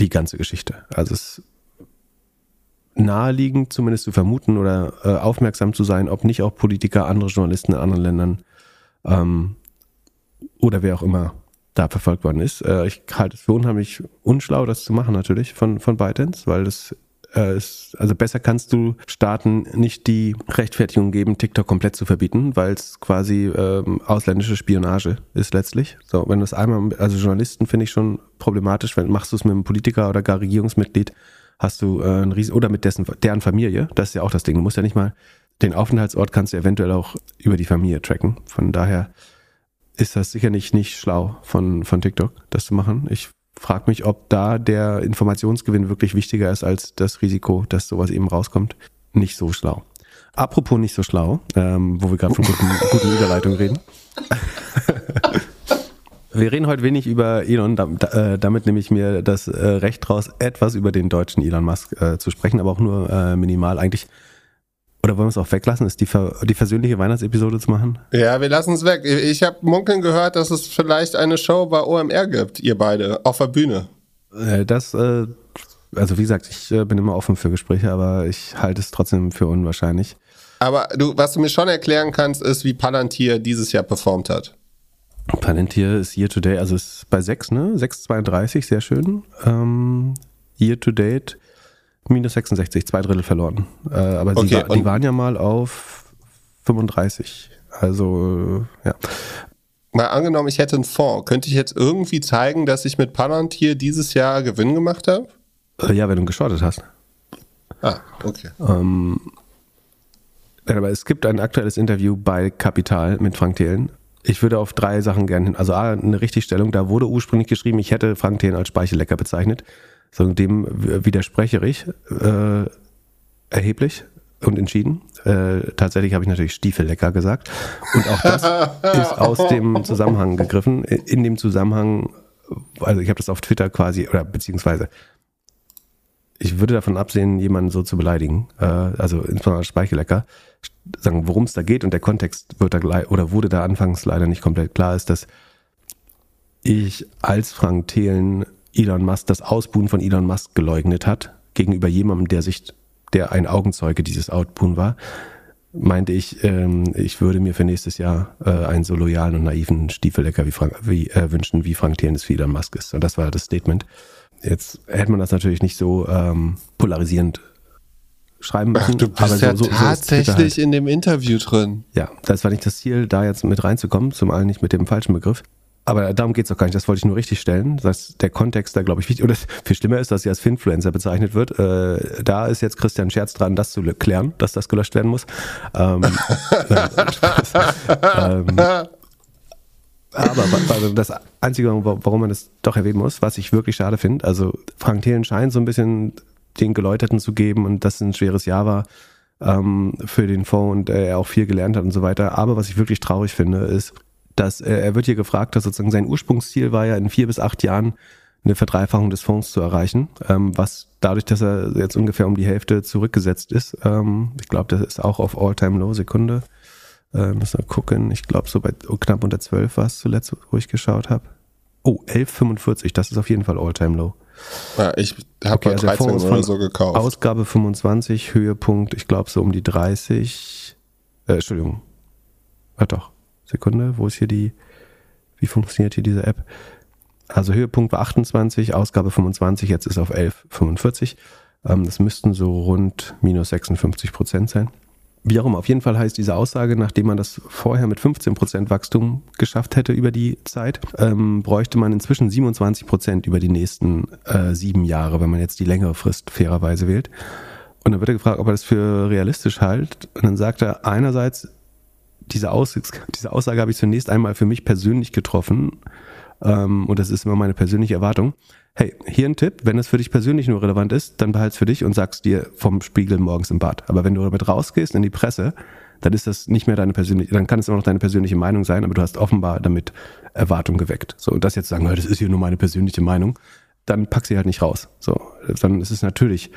die ganze Geschichte. Also es naheliegend zumindest zu vermuten oder äh, aufmerksam zu sein, ob nicht auch Politiker, andere Journalisten in anderen Ländern ähm, oder wer auch immer da verfolgt worden ist. Äh, ich halte es für unheimlich unschlau, das zu machen natürlich von, von ByteDance, weil das also besser kannst du Staaten nicht die Rechtfertigung geben, TikTok komplett zu verbieten, weil es quasi ähm, ausländische Spionage ist letztlich. So, wenn du es einmal, also Journalisten finde ich schon problematisch, wenn machst du es mit einem Politiker oder gar Regierungsmitglied, hast du äh, ein Riesen oder mit dessen deren Familie. Das ist ja auch das Ding. Du musst ja nicht mal den Aufenthaltsort kannst du eventuell auch über die Familie tracken. Von daher ist das sicher nicht, nicht schlau von, von TikTok, das zu machen. Ich frage mich, ob da der Informationsgewinn wirklich wichtiger ist als das Risiko, dass sowas eben rauskommt. Nicht so schlau. Apropos nicht so schlau, ähm, wo wir gerade von guten, <laughs> guten Überleitungen reden. <laughs> Wir reden heute wenig über Elon, äh, damit nehme ich mir das äh, Recht raus, etwas über den deutschen Elon Musk äh, zu sprechen, aber auch nur minimal. Eigentlich oder wollen wir es auch weglassen? Ist die, die versöhnliche Weihnachtsepisode zu machen? Ja, wir lassen es weg. Ich habe munkeln gehört, dass es vielleicht eine Show bei OMR gibt, ihr beide, auf der Bühne. Das, also wie gesagt, ich bin immer offen für Gespräche, aber ich halte es trotzdem für unwahrscheinlich. Aber du, was du mir schon erklären kannst, ist, wie Palantir dieses Jahr performt hat. Palantir ist year to date, also ist bei 6, ne? 6,32, sehr schön. Ähm, year to date minus 66, zwei Drittel verloren. Äh, aber okay, die, die waren ja mal auf 35. Also, äh, ja. Mal angenommen, ich hätte einen Fonds. Könnte ich jetzt irgendwie zeigen, dass ich mit Palantir dieses Jahr Gewinn gemacht habe? Äh, ja, wenn du geschortet hast. Ah, okay. Ähm, aber es gibt ein aktuelles Interview bei Kapital mit Frank Thelen ich würde auf drei Sachen gerne hin. Also A, eine Richtigstellung, da wurde ursprünglich geschrieben, ich hätte Frank Thelen als Speichellecker bezeichnet. So, dem widerspreche ich äh, erheblich und entschieden. Äh, tatsächlich habe ich natürlich Stiefellecker gesagt. Und auch das <laughs> ist aus dem Zusammenhang gegriffen. In dem Zusammenhang, also ich habe das auf Twitter quasi, oder beziehungsweise ich würde davon absehen, jemanden so zu beleidigen, äh, also insbesondere Speichellecker, sagen, worum es da geht und der Kontext wird da gleich, oder wurde da anfangs leider nicht komplett klar, ist, dass ich als Frank Thelen Elon Musk, das Ausbuhen von Elon Musk geleugnet hat, gegenüber jemandem, der sich, der ein Augenzeuge dieses Outbuhen war, meinte ich, ähm, ich würde mir für nächstes Jahr äh, einen so loyalen und naiven Stiefellecker wie Frank, wie, äh, wünschen, wie Frank Thelen es für Elon Musk ist. Und das war das Statement. Jetzt hätte man das natürlich nicht so ähm, polarisierend schreiben müssen. Ach, du bist ja so, so, tatsächlich halt. in dem Interview drin. Ja, das war nicht das Ziel, da jetzt mit reinzukommen, zum einen nicht mit dem falschen Begriff. Aber darum geht's doch gar nicht, das wollte ich nur richtig stellen. Das der Kontext da, glaube ich, wichtig. Oder viel schlimmer ist, dass sie als Finfluencer bezeichnet wird. Äh, da ist jetzt Christian Scherz dran, das zu klären, dass das gelöscht werden muss. Ähm, <laughs> ähm, aber also das Einzige, warum man das doch erwähnen muss, was ich wirklich schade finde, also Frank Thelen scheint so ein bisschen den Geläuterten zu geben und das ein schweres Jahr war ähm, für den Fonds und er auch viel gelernt hat und so weiter. Aber was ich wirklich traurig finde, ist, dass er, er wird hier gefragt, dass sozusagen sein Ursprungsziel war ja in vier bis acht Jahren eine Verdreifachung des Fonds zu erreichen, ähm, was dadurch, dass er jetzt ungefähr um die Hälfte zurückgesetzt ist, ähm, ich glaube, das ist auch auf All-Time-Low, Sekunde, äh, müssen wir gucken. Ich glaube, so bei knapp unter 12 war es zuletzt, wo ich geschaut habe. Oh, 11,45, das ist auf jeden Fall All-Time-Low. Ja, ich habe okay, bei 13 also oder so gekauft. Ausgabe 25, Höhepunkt, ich glaube so um die 30. Äh, Entschuldigung. Ja doch. Sekunde, wo ist hier die, wie funktioniert hier diese App? Also Höhepunkt war 28, Ausgabe 25, jetzt ist auf 11,45. Ähm, das müssten so rund minus 56 Prozent sein. Wie auch immer, auf jeden Fall heißt diese Aussage, nachdem man das vorher mit 15% Wachstum geschafft hätte über die Zeit, ähm, bräuchte man inzwischen 27% über die nächsten äh, sieben Jahre, wenn man jetzt die längere Frist fairerweise wählt. Und dann wird er gefragt, ob er das für realistisch hält. Und dann sagt er einerseits, diese, Aus diese Aussage habe ich zunächst einmal für mich persönlich getroffen. Ähm, und das ist immer meine persönliche Erwartung. Hey, hier ein Tipp, wenn das für dich persönlich nur relevant ist, dann behalt's für dich und sagst dir vom Spiegel morgens im Bad. Aber wenn du damit rausgehst in die Presse, dann ist das nicht mehr deine persönliche, dann kann es immer noch deine persönliche Meinung sein, aber du hast offenbar damit Erwartung geweckt. So, und das jetzt sagen, das ist hier nur meine persönliche Meinung, dann pack sie halt nicht raus. So, dann ist es natürlich,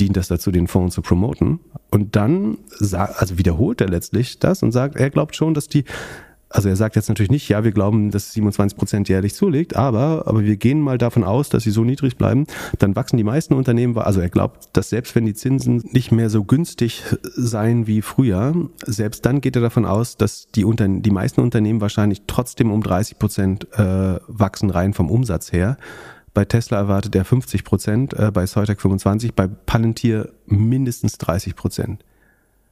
dient das dazu, den Fonds zu promoten. Und dann, also wiederholt er letztlich das und sagt, er glaubt schon, dass die also er sagt jetzt natürlich nicht, ja, wir glauben, dass 27 Prozent jährlich zulegt, aber, aber wir gehen mal davon aus, dass sie so niedrig bleiben, dann wachsen die meisten Unternehmen, also er glaubt, dass selbst wenn die Zinsen nicht mehr so günstig seien wie früher, selbst dann geht er davon aus, dass die, Unter die meisten Unternehmen wahrscheinlich trotzdem um 30 Prozent äh, wachsen rein vom Umsatz her. Bei Tesla erwartet er 50 Prozent, äh, bei Soitec 25, bei Palantir mindestens 30 Prozent.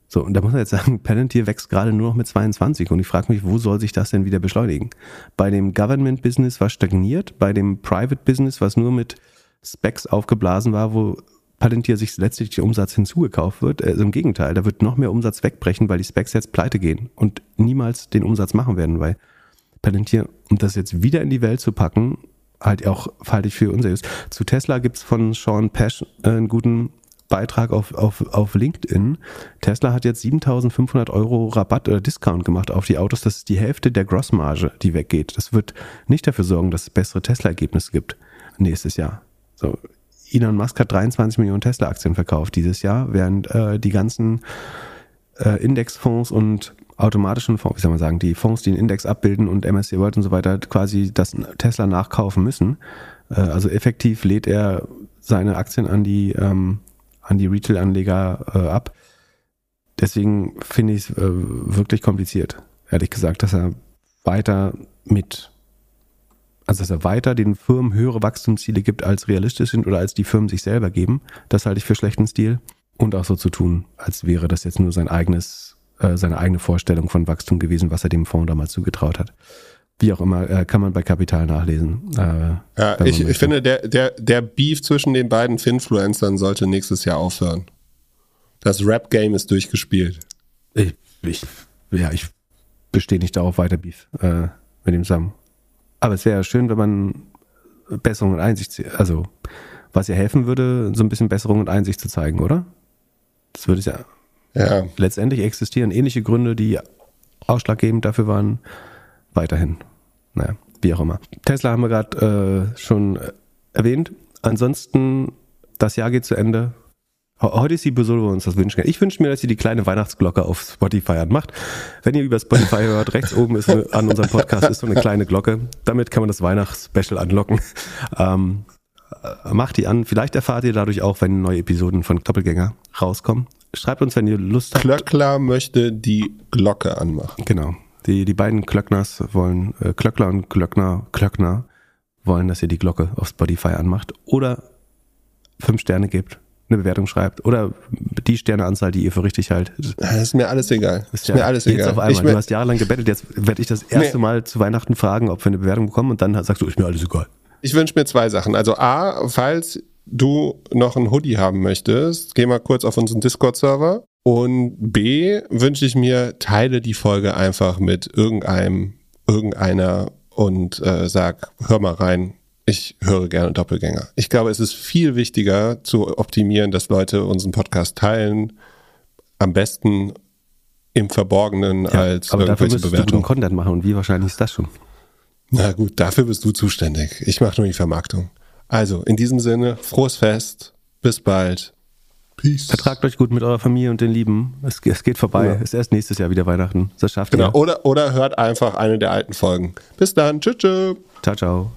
So, und da muss man jetzt sagen, <laughs> Palantir wächst gerade nur noch mit 22 und ich frage mich, wo soll sich das denn wieder beschleunigen? Bei dem Government-Business, was stagniert, bei dem Private-Business, was nur mit Specs aufgeblasen war, wo Palantir sich letztlich der Umsatz hinzugekauft wird. Also im Gegenteil, da wird noch mehr Umsatz wegbrechen, weil die Specs jetzt pleite gehen und niemals den Umsatz machen werden, weil Palantir, um das jetzt wieder in die Welt zu packen, halt auch halte ich für unseriös. Zu Tesla gibt's von Sean Pesh einen guten Beitrag auf, auf, auf LinkedIn. Tesla hat jetzt 7500 Euro Rabatt oder Discount gemacht auf die Autos. Das ist die Hälfte der Grossmarge, die weggeht. Das wird nicht dafür sorgen, dass es bessere Tesla-Ergebnisse gibt nächstes Jahr. So, Elon Musk hat 23 Millionen Tesla-Aktien verkauft dieses Jahr, während äh, die ganzen äh, Indexfonds und automatischen Fonds, wie soll man sagen, die Fonds, die den Index abbilden und MSCI World und so weiter quasi das Tesla nachkaufen müssen. Äh, also effektiv lädt er seine Aktien an die ähm, an die Retail-Anleger äh, ab. Deswegen finde ich es äh, wirklich kompliziert, ehrlich gesagt, dass er weiter mit, also dass er weiter den Firmen höhere Wachstumsziele gibt, als realistisch sind oder als die Firmen sich selber geben. Das halte ich für schlechten Stil. Und auch so zu tun, als wäre das jetzt nur sein eigenes, äh, seine eigene Vorstellung von Wachstum gewesen, was er dem Fonds damals zugetraut hat wie auch immer, äh, kann man bei Kapital nachlesen. Äh, ja, ich, ich finde, der, der, der Beef zwischen den beiden Finfluencern sollte nächstes Jahr aufhören. Das Rap-Game ist durchgespielt. Ich, ich, ja, ich bestehe nicht darauf, weiter Beef äh, mit dem Sam. Aber es wäre schön, wenn man Besserung und Einsicht, also was ja helfen würde, so ein bisschen Besserung und Einsicht zu zeigen, oder? Das würde es ja, ja. Letztendlich existieren ähnliche Gründe, die ausschlaggebend dafür waren, weiterhin naja, wie auch immer. Tesla haben wir gerade äh, schon erwähnt. Ansonsten, das Jahr geht zu Ende. Heute ist die Episode, wo wir uns das wünschen. Ich wünsche mir, dass ihr die kleine Weihnachtsglocke auf Spotify anmacht. Wenn ihr über Spotify hört, rechts oben ist an unserem Podcast ist so eine kleine Glocke. Damit kann man das Weihnachtsspecial anlocken. Ähm, äh, macht die an. Vielleicht erfahrt ihr dadurch auch, wenn neue Episoden von Doppelgänger rauskommen. Schreibt uns, wenn ihr Lust habt. Klöckler möchte die Glocke anmachen. Genau. Die, die beiden Klöckners wollen, äh, Klöckler und Klöckner, Klöckner wollen, dass ihr die Glocke auf Spotify anmacht oder fünf Sterne gebt, eine Bewertung schreibt oder die Sterneanzahl, die ihr für richtig haltet. Das ist mir alles egal. Ist, ist ja, mir alles egal. Auf einmal. du hast jahrelang gebettelt, jetzt werde ich das erste nee. Mal zu Weihnachten fragen, ob wir eine Bewertung bekommen und dann sagst du, ist mir alles egal. Ich wünsche mir zwei Sachen. Also A, falls du noch ein Hoodie haben möchtest, geh mal kurz auf unseren Discord-Server und B wünsche ich mir, teile die Folge einfach mit irgendeinem, irgendeiner und äh, sag, hör mal rein, ich höre gerne Doppelgänger. Ich glaube, es ist viel wichtiger zu optimieren, dass Leute unseren Podcast teilen. Am besten im Verborgenen ja, als aber dafür musst Bewertung. du Content machen und wie wahrscheinlich ist das schon? Na gut, dafür bist du zuständig. Ich mache nur die Vermarktung. Also, in diesem Sinne, frohes Fest, bis bald. Peace. Vertragt euch gut mit eurer Familie und den Lieben. Es, es geht vorbei. Ja. Ist erst nächstes Jahr wieder Weihnachten. Das schafft genau. ihr. Oder, oder hört einfach eine der alten Folgen. Bis dann. Tschüss. Tschüss. Ciao, ciao.